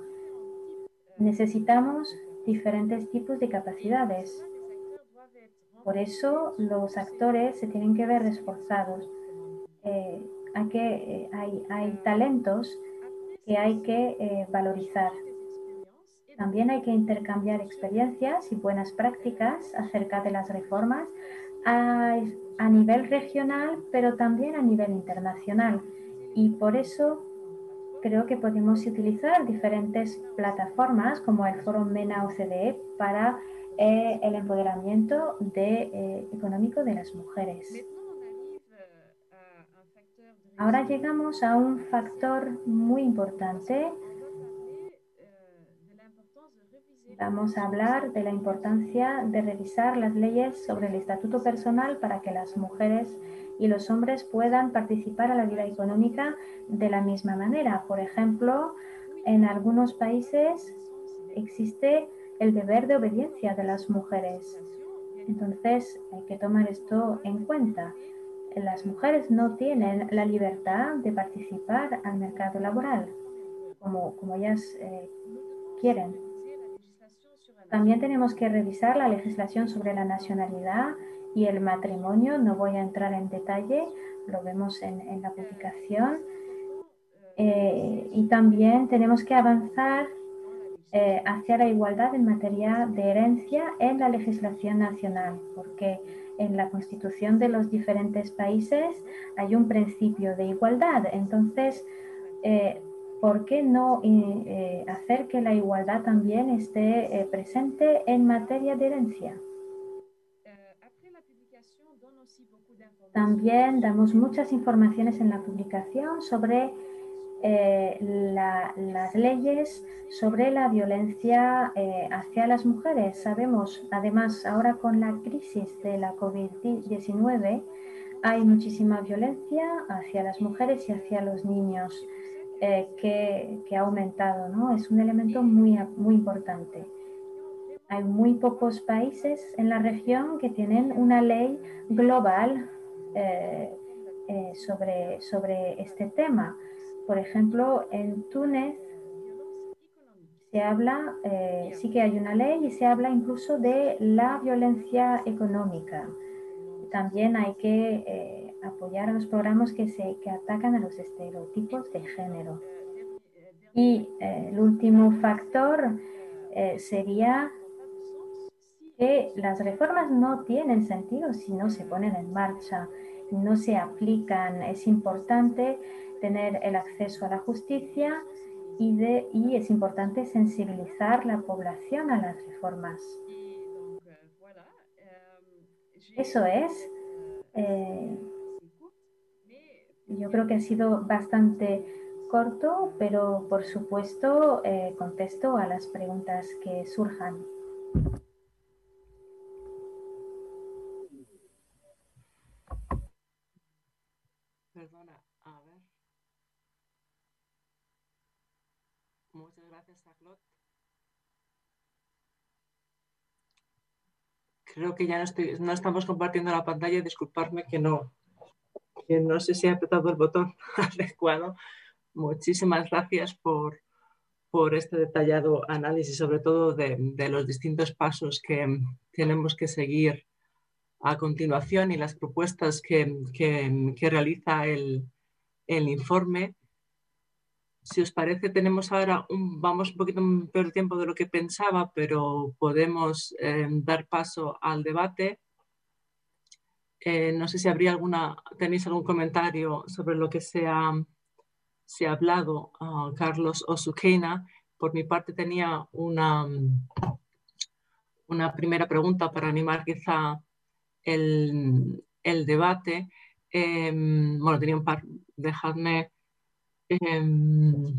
Necesitamos diferentes tipos de capacidades. Por eso los actores se tienen que ver reforzados. Eh, hay, que, eh, hay, hay, talentos que hay que valorizar. También hay que intercambiar experiencias y buenas prácticas acerca de las reformas a, nivel regional, pero también a nivel internacional. Y por eso creo que podemos utilizar diferentes plataformas como el foro MENA OCDE para eh, el empoderamiento eh, económico de las mujeres. Ahora llegamos a un factor muy importante. Vamos a hablar de la importancia de revisar las leyes sobre el estatuto personal para que las mujeres y los hombres puedan participar a la vida económica de la misma manera. Por ejemplo, en algunos países existe el deber de obediencia de las mujeres. Entonces hay que tomar esto en cuenta. Las mujeres no tienen la libertad de participar al mercado laboral como, como ellas eh, quieren. También tenemos que revisar la legislación sobre la nacionalidad y el matrimonio. No voy a entrar en detalle, lo vemos en, la publicación. Eh, y también tenemos que avanzar eh, hacia la igualdad en materia de herencia en la legislación nacional, porque en la constitución de los diferentes países hay un principio de igualdad. Entonces, eh, ¿por qué no hacer que la igualdad también esté presente en materia de herencia? También damos muchas informaciones en la publicación sobre eh, las leyes sobre la violencia eh, hacia las mujeres. Sabemos, además, ahora con la crisis de la COVID-19, hay muchísima violencia hacia las mujeres y hacia los niños eh, que, ha aumentado. ¿no? Es un elemento muy, muy importante. Hay muy pocos países en la región que tienen una ley global eh, eh, sobre, sobre este tema. Por ejemplo, en Túnez se habla, eh, sí que hay una ley y se habla incluso de la violencia económica. También hay que apoyar a los programas que, se, que atacan a los estereotipos de género. Y el último factor sería que las reformas no tienen sentido si no se ponen en marcha, no se aplican. Es importante tener el acceso a la justicia y, de, y es importante sensibilizar la población a las reformas. Eso es. Eh, yo creo que ha sido bastante corto, pero por supuesto eh, contesto a las preguntas que surjan. Creo que ya no, estamos compartiendo la pantalla. Disculparme que no, que no sé si he apretado el botón adecuado. Muchísimas gracias por, por este detallado análisis, sobre todo de, de, los distintos pasos que tenemos que seguir a continuación y las propuestas que, que, que realiza el, el informe si os parece, tenemos ahora un, vamos un poquito peor tiempo de lo que pensaba, pero podemos eh, dar paso al debate. Eh, no sé si habría alguna, tenéis algún comentario sobre lo que se ha, se ha hablado, uh, Carlos Osuquena. Por mi parte tenía una, una primera pregunta para animar quizá el, el debate. Eh, bueno, tenía un par, dejadme Em,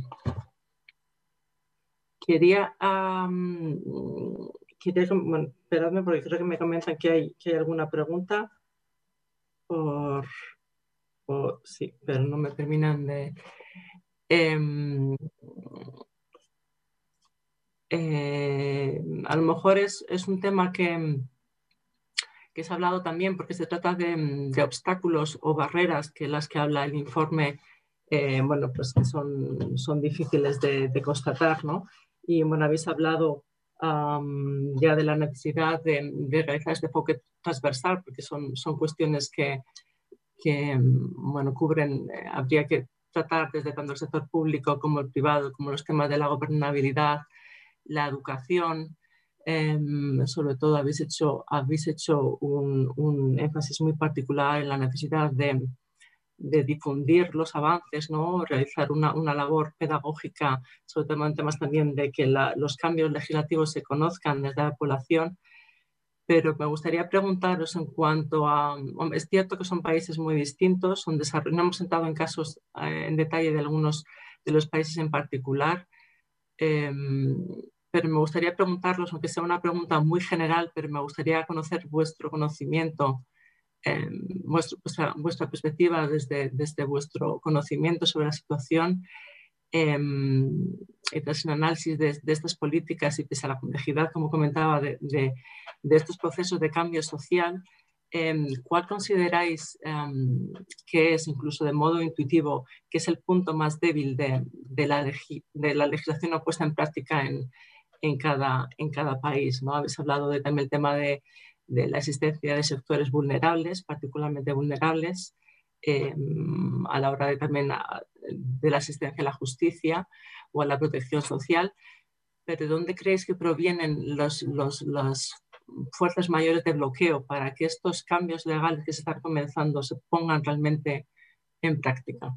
quería, quería bueno, esperadme porque creo que me comentan que hay, que hay alguna pregunta. Por, sí, pero no me terminan de... Em, eh, a lo mejor es, es un tema que, que se ha hablado también porque se trata de, de, obstáculos o barreras que las que habla el informe eh, bueno, pues que son, son difíciles de, constatar, ¿no? Y bueno, habéis hablado ya de la necesidad de, realizar este enfoque transversal, porque son, son cuestiones que, que bueno, cubren, eh, habría que tratar desde tanto el sector público como el privado, como los temas de la gobernabilidad, la educación. Em, sobre todo habéis hecho, habéis hecho un énfasis muy particular en la necesidad de, de difundir los avances, ¿no? realizar una, una labor pedagógica, sobre todo en temas también de que los cambios legislativos se conozcan desde la población. Pero me gustaría preguntaros en cuanto a, es cierto que son países muy distintos, son no hemos sentado en casos eh, en detalle de algunos de los países en particular, em, pero me gustaría preguntarlos, aunque sea una pregunta muy general, pero me gustaría conocer vuestro conocimiento, eh, vuestra, perspectiva desde, vuestro conocimiento sobre la situación eh, y tras un análisis de, estas políticas y pese a la complejidad, como comentaba, de, estos procesos de cambio social, em, ¿cuál consideráis em, que es, incluso de modo intuitivo, que es el punto más débil de, la, legislación no puesta en práctica en, cada, país? ¿no? Habéis hablado también el tema de, la existencia de sectores vulnerables, particularmente vulnerables, em, a la hora de también de la asistencia a la justicia o a la protección social, pero ¿de dónde creéis que provienen los, las fuerzas mayores de bloqueo para que estos cambios legales que se están comenzando se pongan realmente en práctica?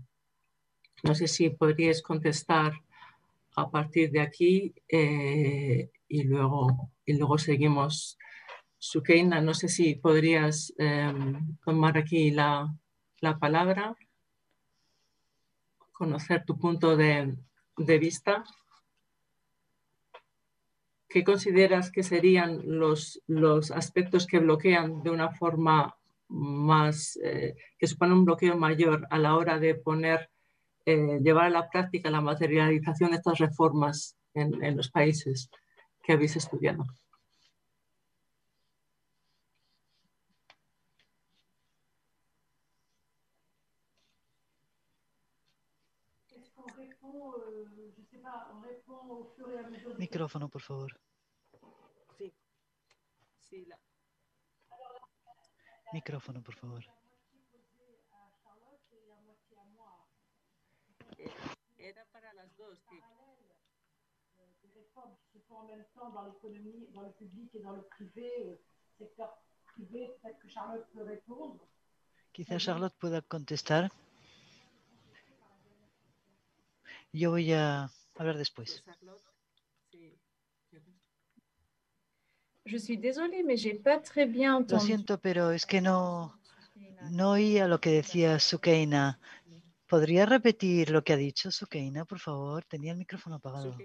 No sé si podríais contestar a partir de aquí eh, y, luego, y luego seguimos. Sukeina, no sé si podrías em, tomar aquí la, la palabra conocer tu punto de, vista. ¿Qué consideras que serían los, los aspectos que bloquean de una forma más, eh, que suponen un bloqueo mayor a la hora de poner, eh, llevar a la práctica la materialización de estas reformas en, en los países que habéis estudiado? Micrófono, por favor. Sí. sí la... Micrófono, por favor. Era para las dos. Sí. se font en même temps dans l'économie, dans le public et dans le privé, secteur privé, peut-être que Charlotte peut répondre. Quizá Charlotte pueda contestar. Yo voy a hablar después. Je suis désolée, mais j'ai pas très bien entendu. Lo siento, pero es que no, no oía lo que decía Sukeina. ¿Podría repetir lo que ha dicho Sukeina, por favor? Tenía el micrófono apagado.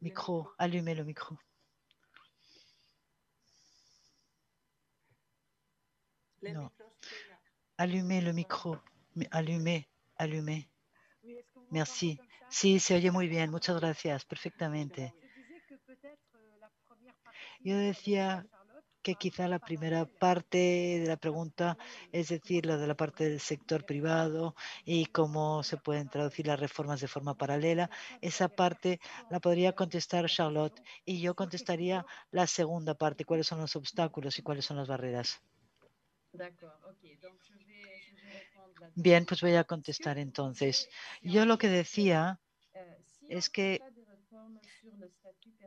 Micro, allume le micro. No. Allumez le micro. Allumez, allumez. Merci. Sí, se oye muy bien. Muchas gracias. Perfectamente. Yo decía que quizá la primera parte de la pregunta, es decir, la de la parte del sector privado y cómo se pueden traducir las reformas de forma paralela, esa parte la podría contestar Charlotte y yo contestaría la segunda parte, cuáles son los obstáculos y cuáles son las barreras. Bien, pues voy a contestar entonces. Yo lo que decía es que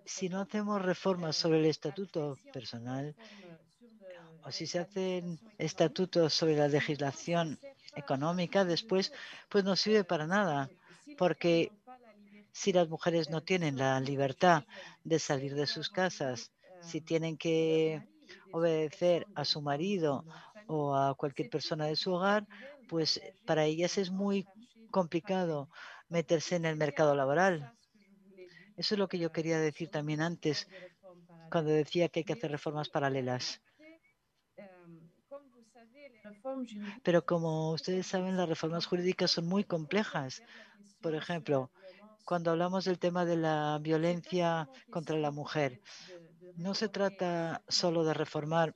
si no hacemos reformas sobre el estatuto personal o si se hacen estatutos sobre la legislación económica, después pues no sirve para nada, porque si las mujeres no tienen la libertad de salir de sus casas, si tienen que obedecer a su marido o a cualquier persona de su hogar, pues para ellas es muy complicado meterse en el mercado laboral. Eso es lo que yo quería decir también antes, cuando decía que hay que hacer reformas paralelas. Pero como ustedes saben, las reformas jurídicas son muy complejas. Por ejemplo, cuando hablamos del tema de la violencia contra la mujer, no se trata solo de reformar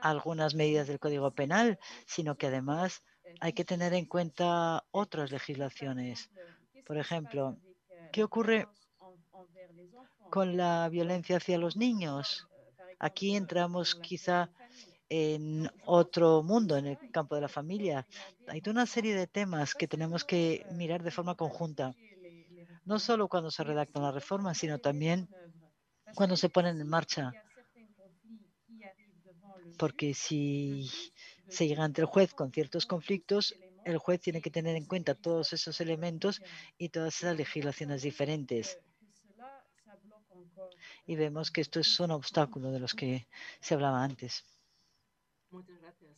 algunas medidas del Código Penal, sino que además hay que tener en cuenta otras legislaciones. Por ejemplo, ¿Qué ocurre con la violencia hacia los niños? Aquí entramos quizá en otro mundo, en el campo de la familia. Hay toda una serie de temas que tenemos que mirar de forma conjunta, no solo cuando se redactan las reformas, sino también cuando se ponen en marcha. Porque si se llega ante el juez con ciertos conflictos, el juez tiene que tener en cuenta todos esos elementos y todas esas legislaciones diferentes. Y vemos que esto es un obstáculo de los que se hablaba antes. Muchas gracias,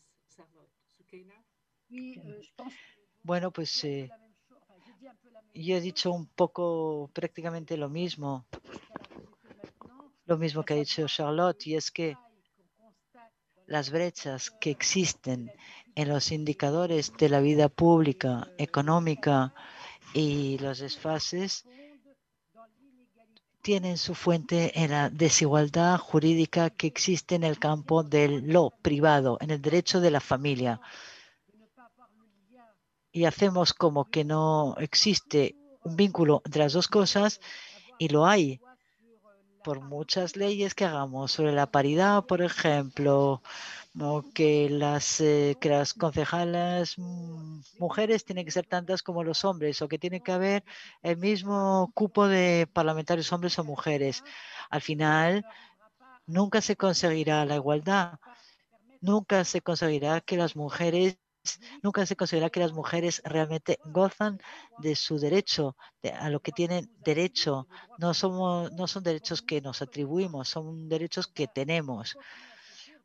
Bueno, pues eh, yo he dicho un poco prácticamente lo mismo, lo mismo que ha dicho Charlotte, y es que las brechas que existen en los indicadores de la vida pública, económica y los desfases tienen su fuente en la desigualdad jurídica que existe en el campo de lo privado, en el derecho de la familia. Y hacemos como que no existe un vínculo entre las dos cosas y lo hay por muchas leyes que hagamos sobre la paridad, por ejemplo, que las, eh, las concejalas mm, mujeres tienen que ser tantas como los hombres o que tiene que haber el mismo cupo de parlamentarios hombres o mujeres. Al final, nunca se conseguirá la igualdad, nunca se conseguirá que las mujeres nunca se considera que las mujeres realmente gozan de su derecho, a lo que tienen derecho. No, somos, no son derechos que nos atribuimos, son derechos que tenemos.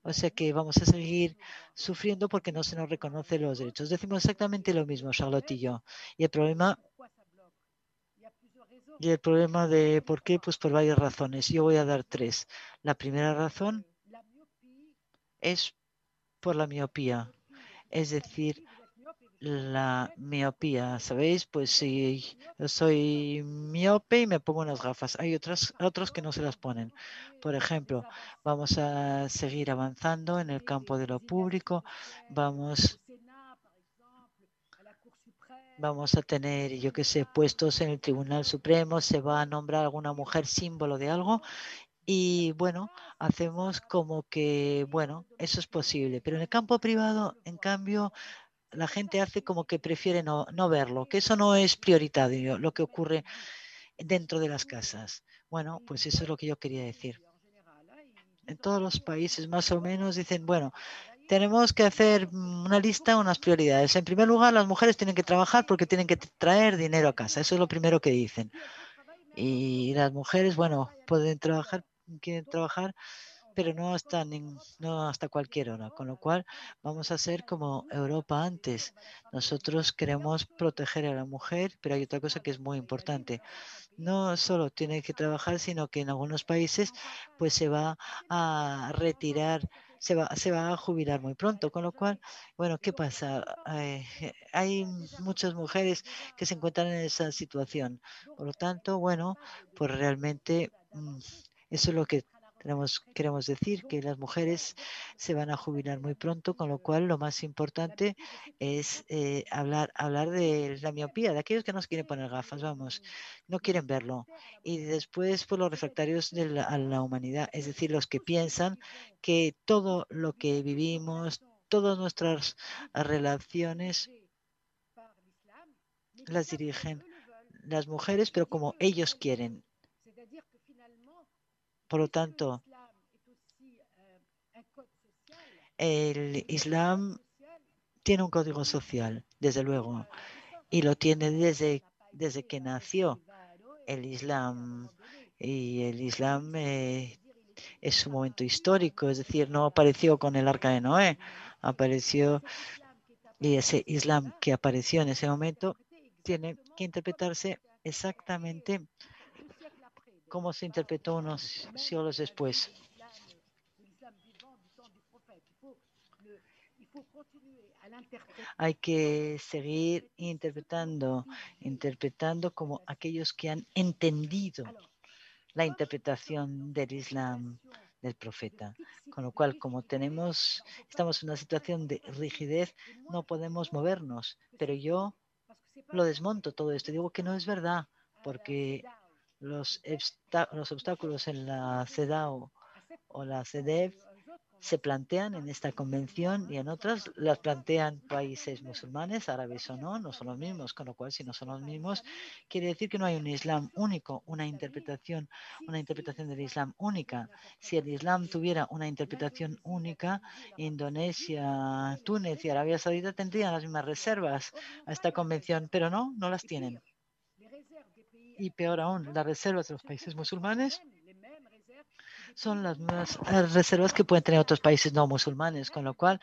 O sea que vamos a seguir sufriendo porque no se nos reconoce los derechos. Decimos exactamente lo mismo, Charlotte y yo. Y el problema, y el problema de por qué, pues por varias razones. Yo voy a dar tres. La primera razón es por la miopía es decir, la miopía, ¿sabéis? Pues si soy miope y me pongo unas gafas, hay otras, otros que no se las ponen. Por ejemplo, vamos a seguir avanzando en el campo de lo público, vamos vamos a tener, yo qué sé, puestos en el Tribunal Supremo, se va a nombrar alguna mujer símbolo de algo y bueno, hacemos como que, bueno, eso es posible. Pero en el campo privado, en cambio, la gente hace como que prefiere no, no verlo, que eso no es prioritario, lo que ocurre dentro de las casas. Bueno, pues eso es lo que yo quería decir. En todos los países más o menos dicen, bueno, tenemos que hacer una lista, unas prioridades. En primer lugar, las mujeres tienen que trabajar porque tienen que traer dinero a casa. Eso es lo primero que dicen. Y las mujeres, bueno, pueden trabajar quieren trabajar, pero no hasta, no hasta cualquier hora. Con lo cual vamos a ser como Europa antes. Nosotros queremos proteger a la mujer, pero hay otra cosa que es muy importante. No solo tiene que trabajar, sino que en algunos países pues se va a retirar se va, se va a jubilar muy pronto, con lo cual, bueno, ¿qué pasa? Eh, hay muchas mujeres que se encuentran en esa situación. Por lo tanto, bueno, pues realmente mm, eso es lo que tenemos, queremos decir, que las mujeres se van a jubilar muy pronto, con lo cual lo más importante es eh, hablar, hablar de la miopía, de aquellos que no quieren poner gafas, vamos, no quieren verlo. Y después por los refractarios de a la humanidad, es decir, los que piensan que todo lo que vivimos, todas nuestras relaciones las dirigen las mujeres, pero como ellos quieren. Por lo tanto, el Islam tiene un código social, desde luego, y lo tiene desde, desde que nació el Islam. Y el Islam eh, es un momento histórico, es decir, no apareció con el arca de Noé, apareció, y ese Islam que apareció en ese momento tiene que interpretarse exactamente cómo se interpretó unos siglos después. Hay que seguir interpretando, interpretando como aquellos que han entendido la interpretación del Islam del profeta. Con lo cual, como tenemos, estamos en una situación de rigidez, no podemos movernos. Pero yo lo desmonto todo esto. Digo que no es verdad, porque los, los obstáculos en la CEDAW o la CEDEV se plantean en esta convención y en otras las plantean países musulmanes, árabes o no, no son los mismos, con lo cual si no son los mismos, quiere decir que no hay un Islam único, una interpretación, una interpretación del Islam única. Si el Islam tuviera una interpretación única, Indonesia, Túnez y Arabia Saudita tendrían las mismas reservas a esta convención, pero no, no las tienen y peor aún, las reservas de los países musulmanes son las mismas reservas que pueden tener otros países no musulmanes, con lo cual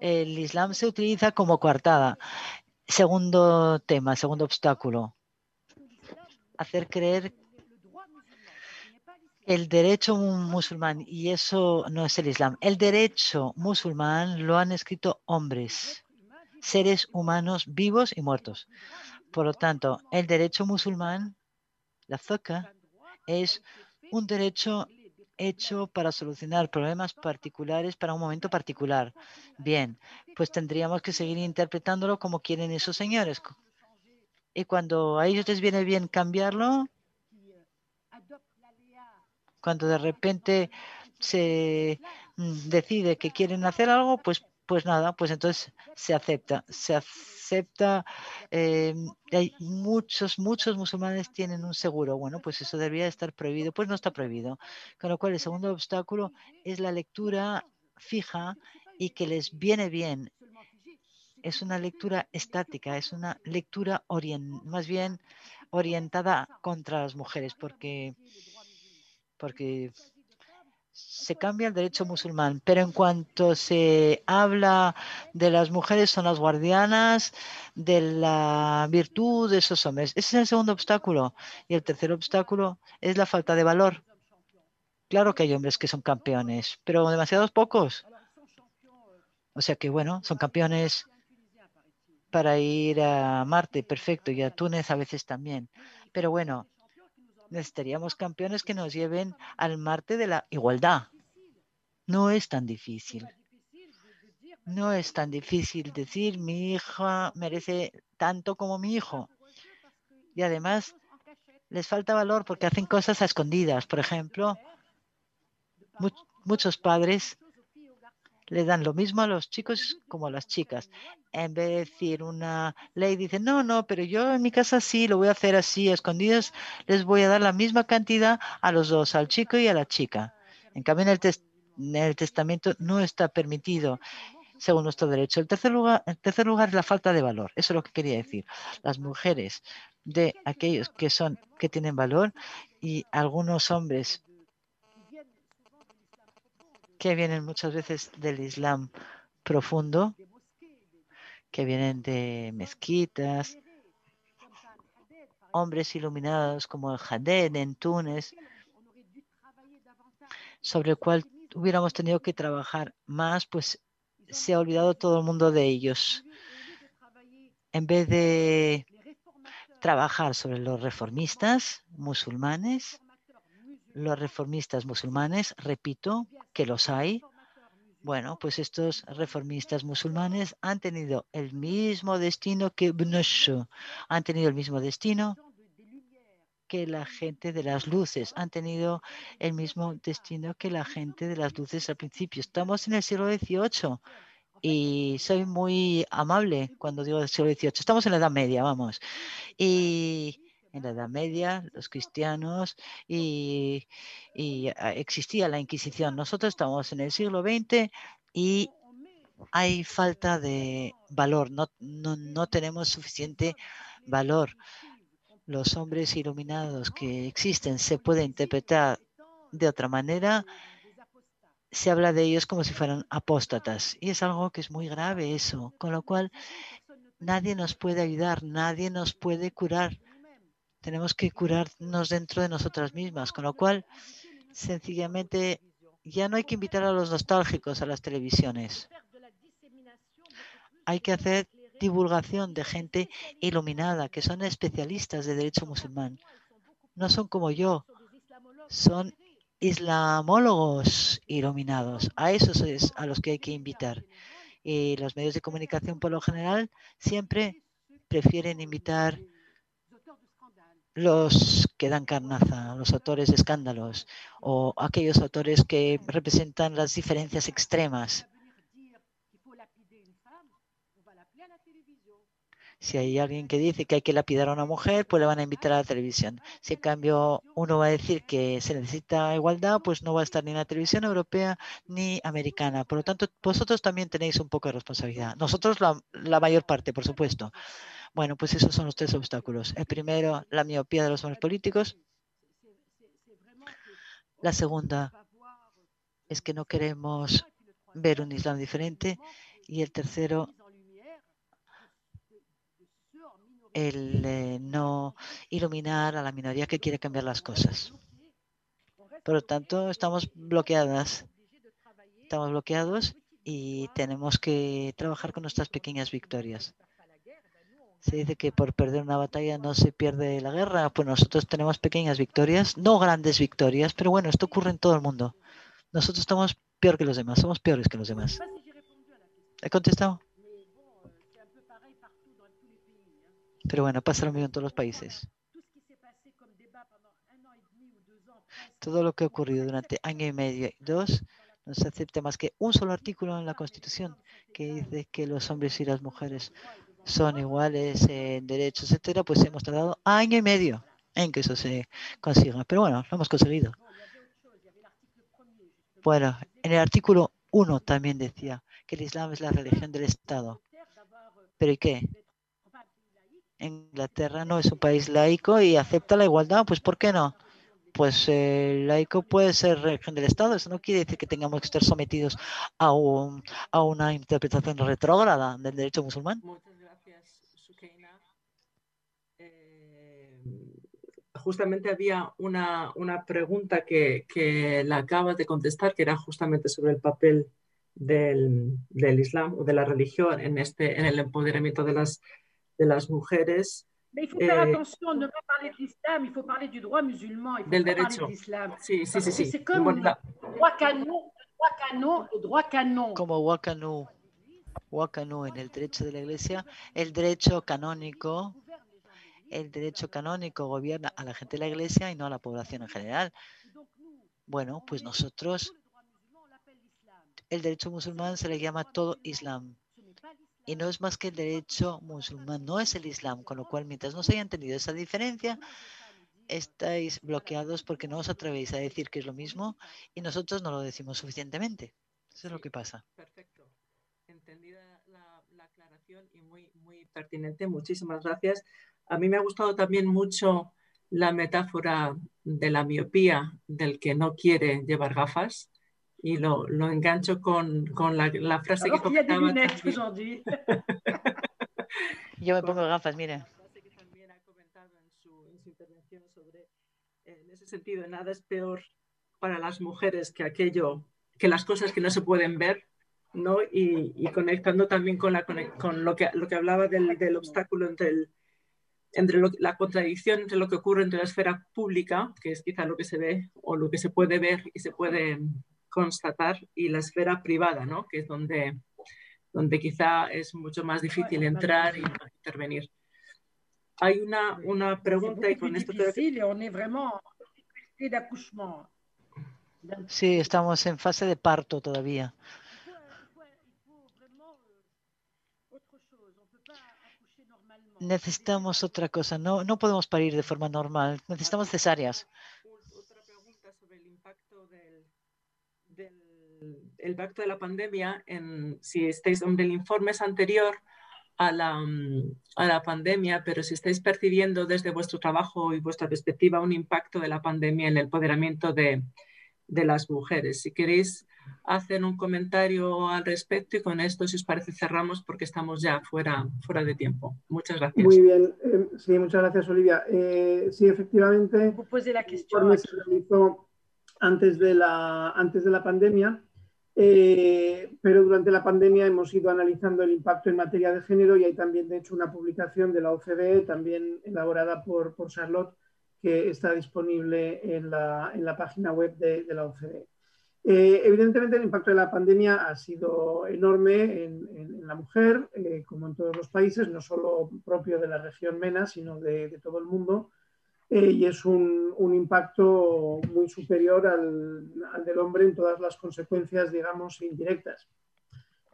el Islam se utiliza como coartada. Segundo tema, segundo obstáculo. Hacer creer el derecho musulmán, y eso no es el Islam. El derecho musulmán lo han escrito hombres, seres humanos vivos y muertos. Por lo tanto, el derecho musulmán, la zoca, es un derecho hecho para solucionar problemas particulares para un momento particular. Bien, pues tendríamos que seguir interpretándolo como quieren esos señores. Y cuando a ellos les viene bien cambiarlo, cuando de repente se mm, decide que quieren hacer algo, pues, pues nada, pues entonces se acepta. Se acepta. Eh, hay muchos, muchos musulmanes tienen un seguro. Bueno, pues eso debería estar prohibido. Pues no está prohibido. Con lo cual, el segundo obstáculo es la lectura fija y que les viene bien. Es una lectura estática, es una lectura más bien orientada contra las mujeres, porque porque se cambia el derecho musulmán, pero en cuanto se habla de las mujeres son las guardianas de la virtud de esos hombres. Ese es el segundo obstáculo. Y el tercer obstáculo es la falta de valor. Claro que hay hombres que son campeones, pero demasiados pocos. O sea que, bueno, son campeones para ir a Marte, perfecto, y a Túnez a veces también. Pero bueno, necesitaríamos campeones que nos lleven al Marte de la igualdad. No es tan difícil. No es tan difícil decir mi hija merece tanto como mi hijo. Y además les falta valor porque hacen cosas a escondidas. Por ejemplo, muchos padres le dan lo mismo a los chicos como a las chicas. En vez de decir una ley, dice, no, no, pero yo en mi casa sí, lo voy a hacer así, a escondidas, les voy a dar la misma cantidad a los dos, al chico y a la chica. En cambio, en el, en el testamento no está permitido según nuestro derecho. El tercer, lugar, el tercer lugar es la falta de valor. Eso es lo que quería decir. Las mujeres de aquellos que son que tienen valor y algunos hombres que vienen muchas veces del Islam profundo, que vienen de mezquitas, hombres iluminados como el Haded en Túnez, sobre el cual hubiéramos tenido que trabajar más, pues se ha olvidado todo el mundo de ellos. En vez de trabajar sobre los reformistas musulmanes, los reformistas musulmanes, repito, que los hay. Bueno, pues estos reformistas musulmanes han tenido el mismo destino que Ibn han tenido el mismo destino que la gente de las luces, han tenido el mismo destino que la gente de las luces al principio. Estamos en el siglo XVIII y soy muy amable cuando digo siglo XVIII. Estamos en la Edad Media, vamos. Y en la Edad Media, los cristianos, y, ah, existía la Inquisición. Nosotros estamos en el siglo XX y hay falta de valor, no, no, tenemos suficiente valor. Los hombres iluminados que existen se pueden interpretar de otra manera. Se habla de ellos como si fueran apóstatas y es algo que es muy grave eso, con lo cual nadie nos puede ayudar, nadie nos puede curar tenemos que curarnos dentro de nosotras mismas, con lo cual sencillamente ya no hay que invitar a los nostálgicos a las televisiones. Hay que hacer divulgación de gente iluminada, que son especialistas de derecho musulmán. No son como yo, son islamólogos iluminados. A esos es a los que hay que invitar. Y los medios de comunicación, por lo general, siempre prefieren invitar los que dan carnaza, los autores de escándalos o aquellos autores que representan las diferencias extremas. Si hay alguien que dice que hay que lapidar a una mujer, pues le van a invitar a la televisión. Si en cambio uno va a decir que se necesita igualdad, pues no va a estar ni en la televisión europea ni americana. Por lo tanto, vosotros también tenéis un poco de responsabilidad. Nosotros la, la mayor parte, por supuesto. Bueno, pues esos son los tres obstáculos. El primero, la miopía de los hombres políticos. La segunda es que no queremos ver un Islam diferente. Y el tercero, el eh, no iluminar a la minoría que quiere cambiar las cosas. Por lo tanto, estamos bloqueadas. Estamos bloqueados y tenemos que trabajar con nuestras pequeñas victorias. Se dice que por perder una batalla no se pierde la guerra. Pues nosotros tenemos pequeñas victorias, no grandes victorias, pero bueno, esto ocurre en todo el mundo. Nosotros estamos peor que los demás, somos peores que los demás. ¿He contestado? Pero bueno, pasa lo mismo en todos los países. Todo lo que ha ocurrido durante año y medio dos no se acepta más que un solo artículo en la Constitución que dice que los hombres y las mujeres son iguales en derechos, etcétera, pues hemos tardado año y medio en que eso se consiga. Pero bueno, lo hemos conseguido. Bueno, en el artículo 1 también decía que el Islam es la religión del Estado. ¿Pero y qué? Inglaterra no es un país laico y acepta la igualdad, pues ¿por qué no? Pues el laico puede ser religión del Estado, eso no quiere decir que tengamos que estar sometidos a, a una interpretación retrógrada del derecho musulmán. Muchas gracias, Sukeina. Eh, justamente había una, una pregunta que, que, la acabas de contestar, que era justamente sobre el papel del, del Islam o de la religión en, este, en el empoderamiento de las de las mujeres. Mais il faut faire eh, attention, ne pas parler de l'islam, il faut parler du droit musulman, il faut del pas derecho. parler de l'islam. Sí, sí, sí, sí. C'est comme Bueno, la- droit canon, le droit canon, le droit canon. Como Wakanu, Wakanu en el derecho de la iglesia, el derecho canónico, el derecho canónico gobierna a la gente de la iglesia y no a la población en general. Bueno, pues nosotros, el derecho musulmán se le llama todo Islam. Y no es más que el derecho musulmán, no es el Islam. Con lo cual, mientras no se haya entendido esa diferencia, estáis bloqueados porque no os atrevéis a decir que es lo mismo y nosotros no lo decimos suficientemente. Eso es lo que pasa. Perfecto. Entendida y muy, muy pertinente. Muchísimas gracias. A mí me ha gustado también mucho la metáfora de la miopía del que no quiere llevar gafas y lo, lo engancho con, con la, la frase Alors que comentaba. Yo me pongo gafas, mira. que también ha comentado en su, en su intervención sobre, eh, en ese sentido, nada es peor para las mujeres que aquello, que las cosas que no se pueden ver, ¿no? Y, y conectando también con, la, con lo, que, lo que hablaba del, del obstáculo entre, el, entre lo- la contradicción entre lo que ocurre entre la esfera pública, que es quizá lo que se ve o lo que se puede ver y se puede constatar, y la esfera privada, ¿no? Que es donde, donde quizá es mucho más difícil entrar y intervenir. Hay una, una pregunta y con esto. Sí, estamos en fase de parto todavía. Necesitamos otra cosa. No, no podemos parir de forma normal. Necesitamos cesáreas. otra pregunta sobre el impacto del, del el impacto de la pandemia en si estáis, hombre, el informe es anterior a la, mm, a la pandemia, pero si estáis percibiendo desde vuestro trabajo y vuestra perspectiva un impacto de la pandemia en el empoderamiento de, de las mujeres. Si queréis hacer un comentario al respecto y con esto, si os parece, cerramos porque estamos ya fuera, fuera de tiempo. Muchas gracias. Muy bien, eh, sí, muchas gracias, Olivia. Eh, sí, efectivamente, Vous posez la el question. informe se realizó antes de la, antes de la pandemia, eh, pero durante la pandemia hemos ido analizando el impacto en materia de género y hay también, de hecho, una publicación de la OCDE, también elaborada por, por Charlotte, que está disponible en la, en la página web de, de la OCDE. Eh, evidentemente, el impacto de la pandemia ha sido enorme en, en- en la mujer, eh, como en todos los países, no solo propio de la región MENA, sino de, de todo el mundo. Eh, y es un, un impacto muy superior al, al del hombre en todas las consecuencias, digamos, indirectas.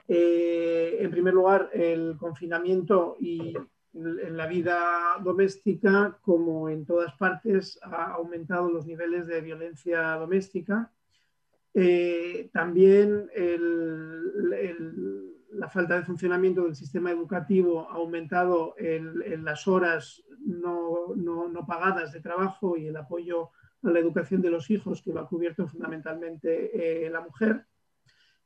Eh, en primer lugar, el confinamiento y en la vida doméstica, como en todas partes, ha aumentado los niveles de violencia doméstica. Eh, también la falta de funcionamiento del sistema educativo ha aumentado el las horas no, no- no pagadas de trabajo y el apoyo a la educación de los hijos, que lo ha cubierto fundamentalmente eh, la mujer.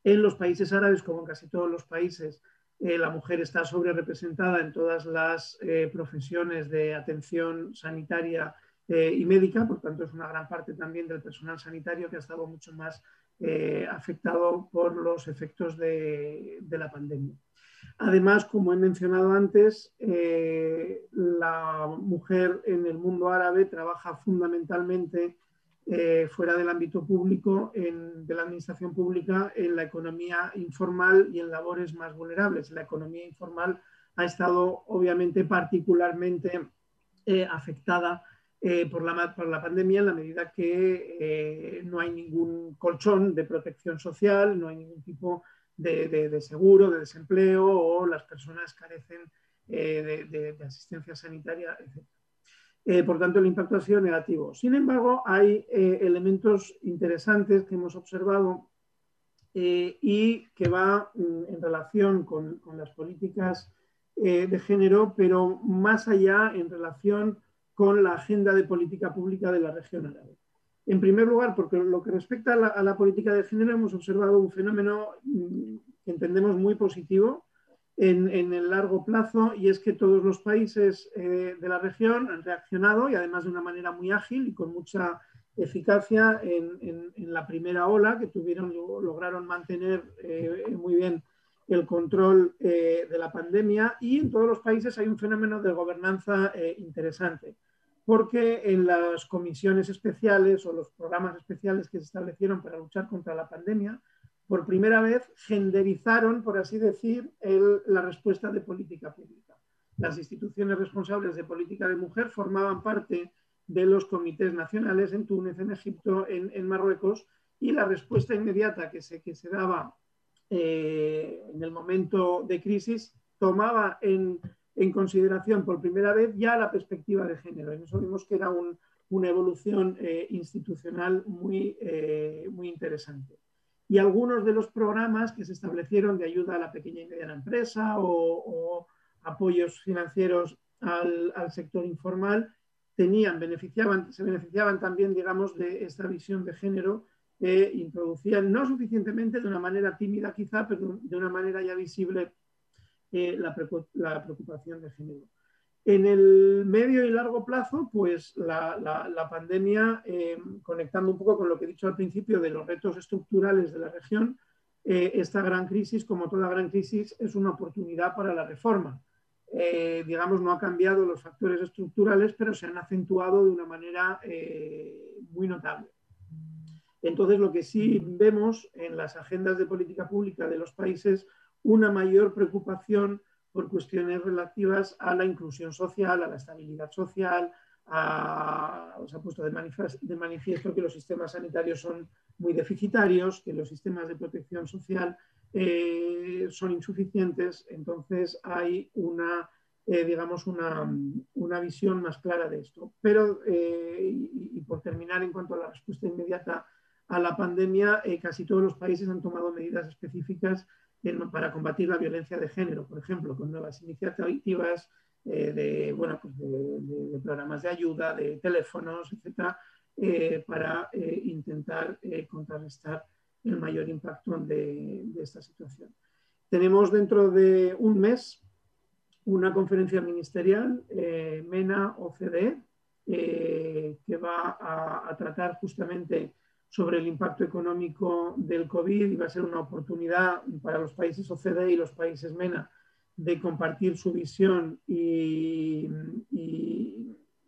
En los países árabes, como en casi todos los países, la mujer está sobre representada en todas las profesiones de atención sanitaria y médica, por tanto es una gran parte también del personal sanitario que ha estado mucho más afectado por los efectos de la pandemia. Además, como he mencionado antes, eh, la mujer en el mundo árabe trabaja fundamentalmente eh, fuera del ámbito público, de la administración pública, en la economía informal y en labores más vulnerables. La economía informal ha estado obviamente particularmente eh, afectada por, la, por, la, pandemia en la medida que no hay ningún colchón de protección social, no hay ningún tipo de de, seguro, de desempleo o las personas carecen eh, de, asistencia sanitaria, etc. Eh, por tanto, el impacto ha sido negativo. Sin embargo, hay eh, elementos interesantes que hemos observado y que va mm, en relación con, con las políticas de género, pero más allá en relación con la agenda de política pública de la región árabe. En primer lugar, porque lo que respecta a la, política de género, hemos observado un fenómeno mm, que entendemos muy positivo en, el largo plazo y es que todos los países eh, de la región han reaccionado y además de una manera muy ágil y con mucha eficacia en, la primera ola que tuvieron, lograron mantener eh, muy bien el control eh, de la pandemia. Y en todos los países hay un fenómeno de gobernanza interesante porque en las comisiones especiales o los programas especiales que se establecieron para luchar contra la pandemia, por primera vez genderizaron, por así decir, la respuesta de política pública. Las instituciones responsables de política de mujer formaban parte de los comités nacionales en Túnez, en Egipto, en, Marruecos, y la respuesta inmediata que se, que se daba eh, en el momento de crisis tomaba en consideración por primera vez ya la perspectiva de género. En eso vimos que era una evolución eh, institucional muy, eh, muy interesante. Y algunos de los programas que se establecieron de ayuda a la pequeña y mediana empresa o, apoyos financieros al, sector informal tenían, beneficiaban, se beneficiaban también, digamos, de esta visión de género que introducían, no suficientemente, de una manera tímida quizá, pero de una manera ya visible eh, la, preocupación de género. En el medio y largo plazo, pues la, pandemia, eh, conectando un poco con lo que he dicho al principio de los retos estructurales de la región, eh, esta gran crisis, como toda gran crisis, es una oportunidad para la reforma. digamos, no ha cambiado los factores estructurales, pero se han acentuado de una manera muy notable. Entonces, lo que sí vemos en las agendas de política pública de los países una mayor preocupación por cuestiones relativas a la inclusión social, a la estabilidad social, se ha puesto de manifiesto, que los sistemas sanitarios son muy deficitarios, que los sistemas de protección social eh, son insuficientes, entonces hay una, eh, digamos, una, visión más clara de esto. Pero, eh, y, por terminar, en cuanto a la respuesta inmediata a la pandemia, casi todos los países han tomado medidas específicas para combatir la violencia de género, por ejemplo, con nuevas iniciativas eh, de, bueno, pues de, programas de ayuda, de teléfonos, etcétera, eh, para eh, intentar contrarrestar el mayor impacto de, esta situación. Tenemos dentro de un mes una conferencia ministerial, MENA-OCDE, que va a, a tratar justamente sobre el impacto económico del COVID y va a ser una oportunidad para los países OCDE y los países MENA de compartir su visión y,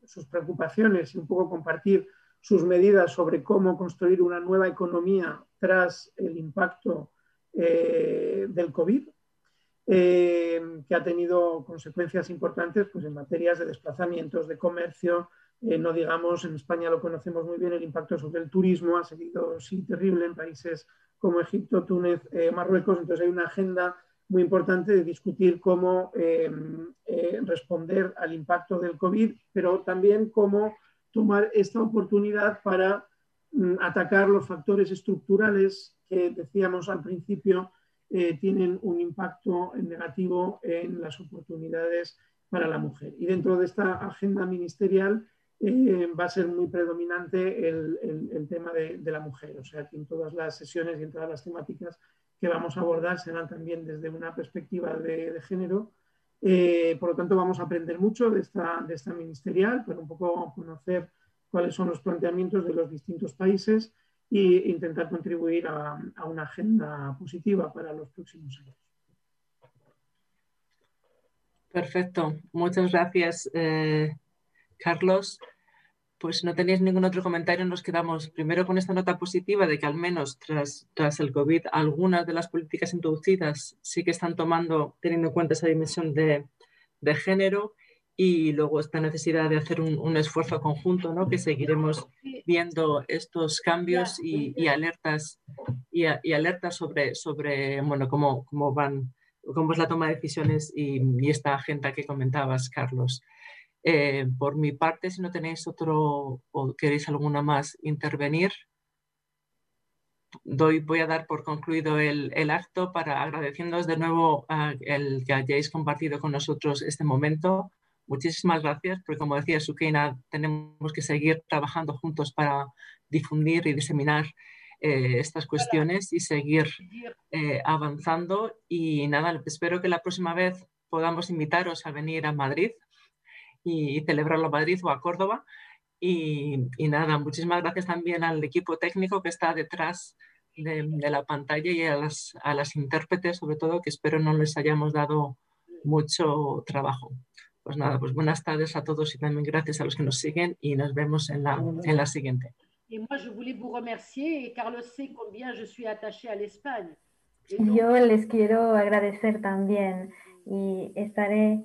sus preocupaciones y un poco compartir sus medidas sobre cómo construir una nueva economía tras el impacto eh, del COVID, eh, que ha tenido consecuencias importantes pues, en materias de desplazamientos, de comercio, eh, no digamos, en España lo conocemos muy bien, el impacto sobre el turismo ha sí terrible en países como Egipto, Túnez, eh, Marruecos. Entonces hay una agenda muy importante de discutir cómo em, eh, responder al impacto del COVID, pero también cómo tomar esta oportunidad para mm, atacar los factores estructurales que decíamos al principio tienen un impacto negativo en las oportunidades para la mujer. Y dentro de esta agenda ministerial eh, va a ser muy predominante el, tema de, la mujer. O sea, que en todas las sesiones y en todas las temáticas que vamos a abordar serán también desde una perspectiva de, género. Eh, por lo tanto, vamos a aprender mucho de esta, ministerial para un poco conocer cuáles son los planteamientos de los distintos países e intentar contribuir a, una agenda positiva para los próximos años. Perfecto. Muchas gracias, eh, Carlos pues no tenéis ningún otro comentario, nos quedamos primero con esta nota positiva de que al menos tras, tras el COVID algunas de las políticas introducidas sí que están tomando, teniendo en cuenta esa dimensión de, género y luego esta necesidad de hacer un, esfuerzo conjunto, ¿no? que seguiremos viendo estos cambios y, alertas, y, alertas sobre, sobre bueno, cómo, cómo, van, cómo es la toma de decisiones y, y esta agenda que comentabas, Carlos. Eh, por mi parte, si no tenéis otro o queréis alguna más intervenir, doy, voy a dar por concluido el, acto para agradeciéndoos de nuevo el que hayáis compartido con nosotros este momento. Muchísimas gracias, porque como decía Sukeina, tenemos que seguir trabajando juntos para difundir y diseminar eh, estas cuestiones y seguir eh, avanzando. Y nada, espero que la próxima vez podamos invitaros a venir a Madrid y celebrarlo a Madrid o a Córdoba. Y, nada, muchísimas gracias también al equipo técnico que está detrás de, la pantalla y a las, a las intérpretes, sobre todo, que espero no les hayamos dado mucho trabajo. Pues nada, pues buenas tardes a todos y también gracias a los que nos siguen y nos vemos en la, en la siguiente. Yo les quiero agradecer también y estaré